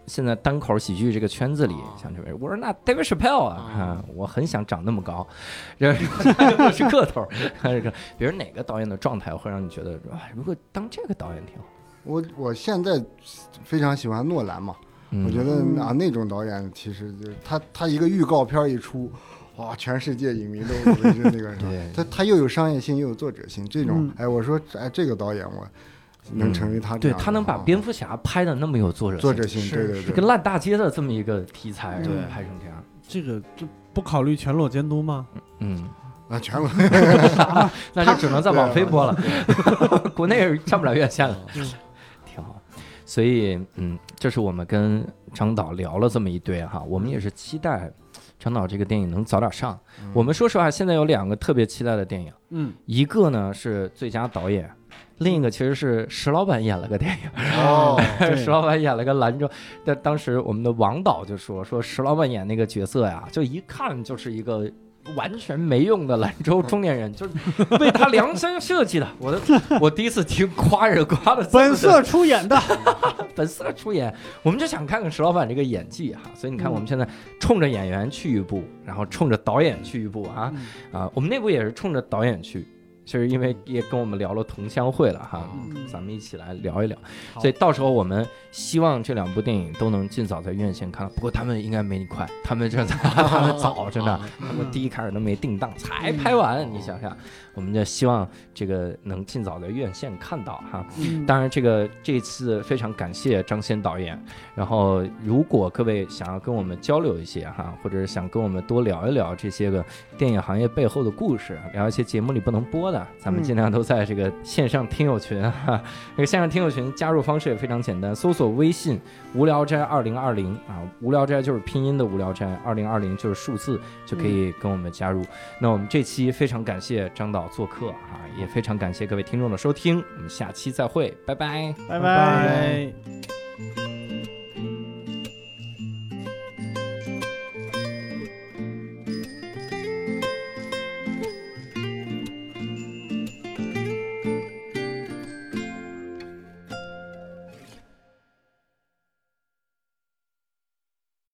现在单口喜剧这个圈子里像这位，我说那 David Chappelle 啊，啊。啊我很想长那么高，这我是个头儿，这个比如哪个导演的状态会让你觉得，哇，如果当这个导演挺好？我我现在非常喜欢诺兰嘛，嗯。我觉得啊那种导演其实就是他他一个预告片一出。哇，全世界影迷都围着 那个什么，对。他他又有商业性又有作者性，这种嗯，哎，我说哎，这个导演我能成为他这样的，对他能把啊。蝙蝠侠拍的那么有作者作者性，是对对对，一个烂大街的这么一个题材，对。拍成这样，这个就不考虑全裸监督吗？嗯，啊，全裸。那就只能在网飞播了，国内上不了院线了，嗯。挺好。所以，嗯，这是我们跟张导聊了这么一堆哈，我们也是期待张导这个电影能早点上。我们说实话，现在有两个特别期待的电影，嗯，一个呢是最佳导演，另一个其实是石老板演了个电影。哦，对 石老板演了个兰州，但当时我们的王导就说说石老板演那个角色呀，就一看就是一个完全没用的兰州中年人，就是为他量身设计的。我的 我第一次听夸人夸的本色出演的，本色出演，我们就想看看石老板这个演技哈。所以你看，嗯我们现在冲着演员去一步，然后冲着导演去一步啊啊，我们内部也是冲着导演去。就是因为也跟我们聊了同乡会了哈，嗯咱们一起来聊一聊。所以到时候我们希望这两部电影都能尽早在院线看到。不过他们应该没你快，他们这 他们早，真的，我第一开始都没定档，才拍完。你想想，我们就希望这个能尽早在院线看到哈。嗯当然，这个这次非常感谢张先导演。然后，如果各位想要跟我们交流一些哈，或者是想跟我们多聊一聊这些个电影行业背后的故事，聊一些节目里不能播的，咱们尽量都在这个线上听友群哈。这个线上听友群加入方式也非常简单，搜索微信“无聊斋二零二零”啊，“无聊斋”就是拼音的“无聊斋”，二零二零就是数字，就可以跟我们加入。那我们这期非常感谢张导做客啊，也非常感谢各位听众的收听，我们下期再会，拜拜。拜拜拜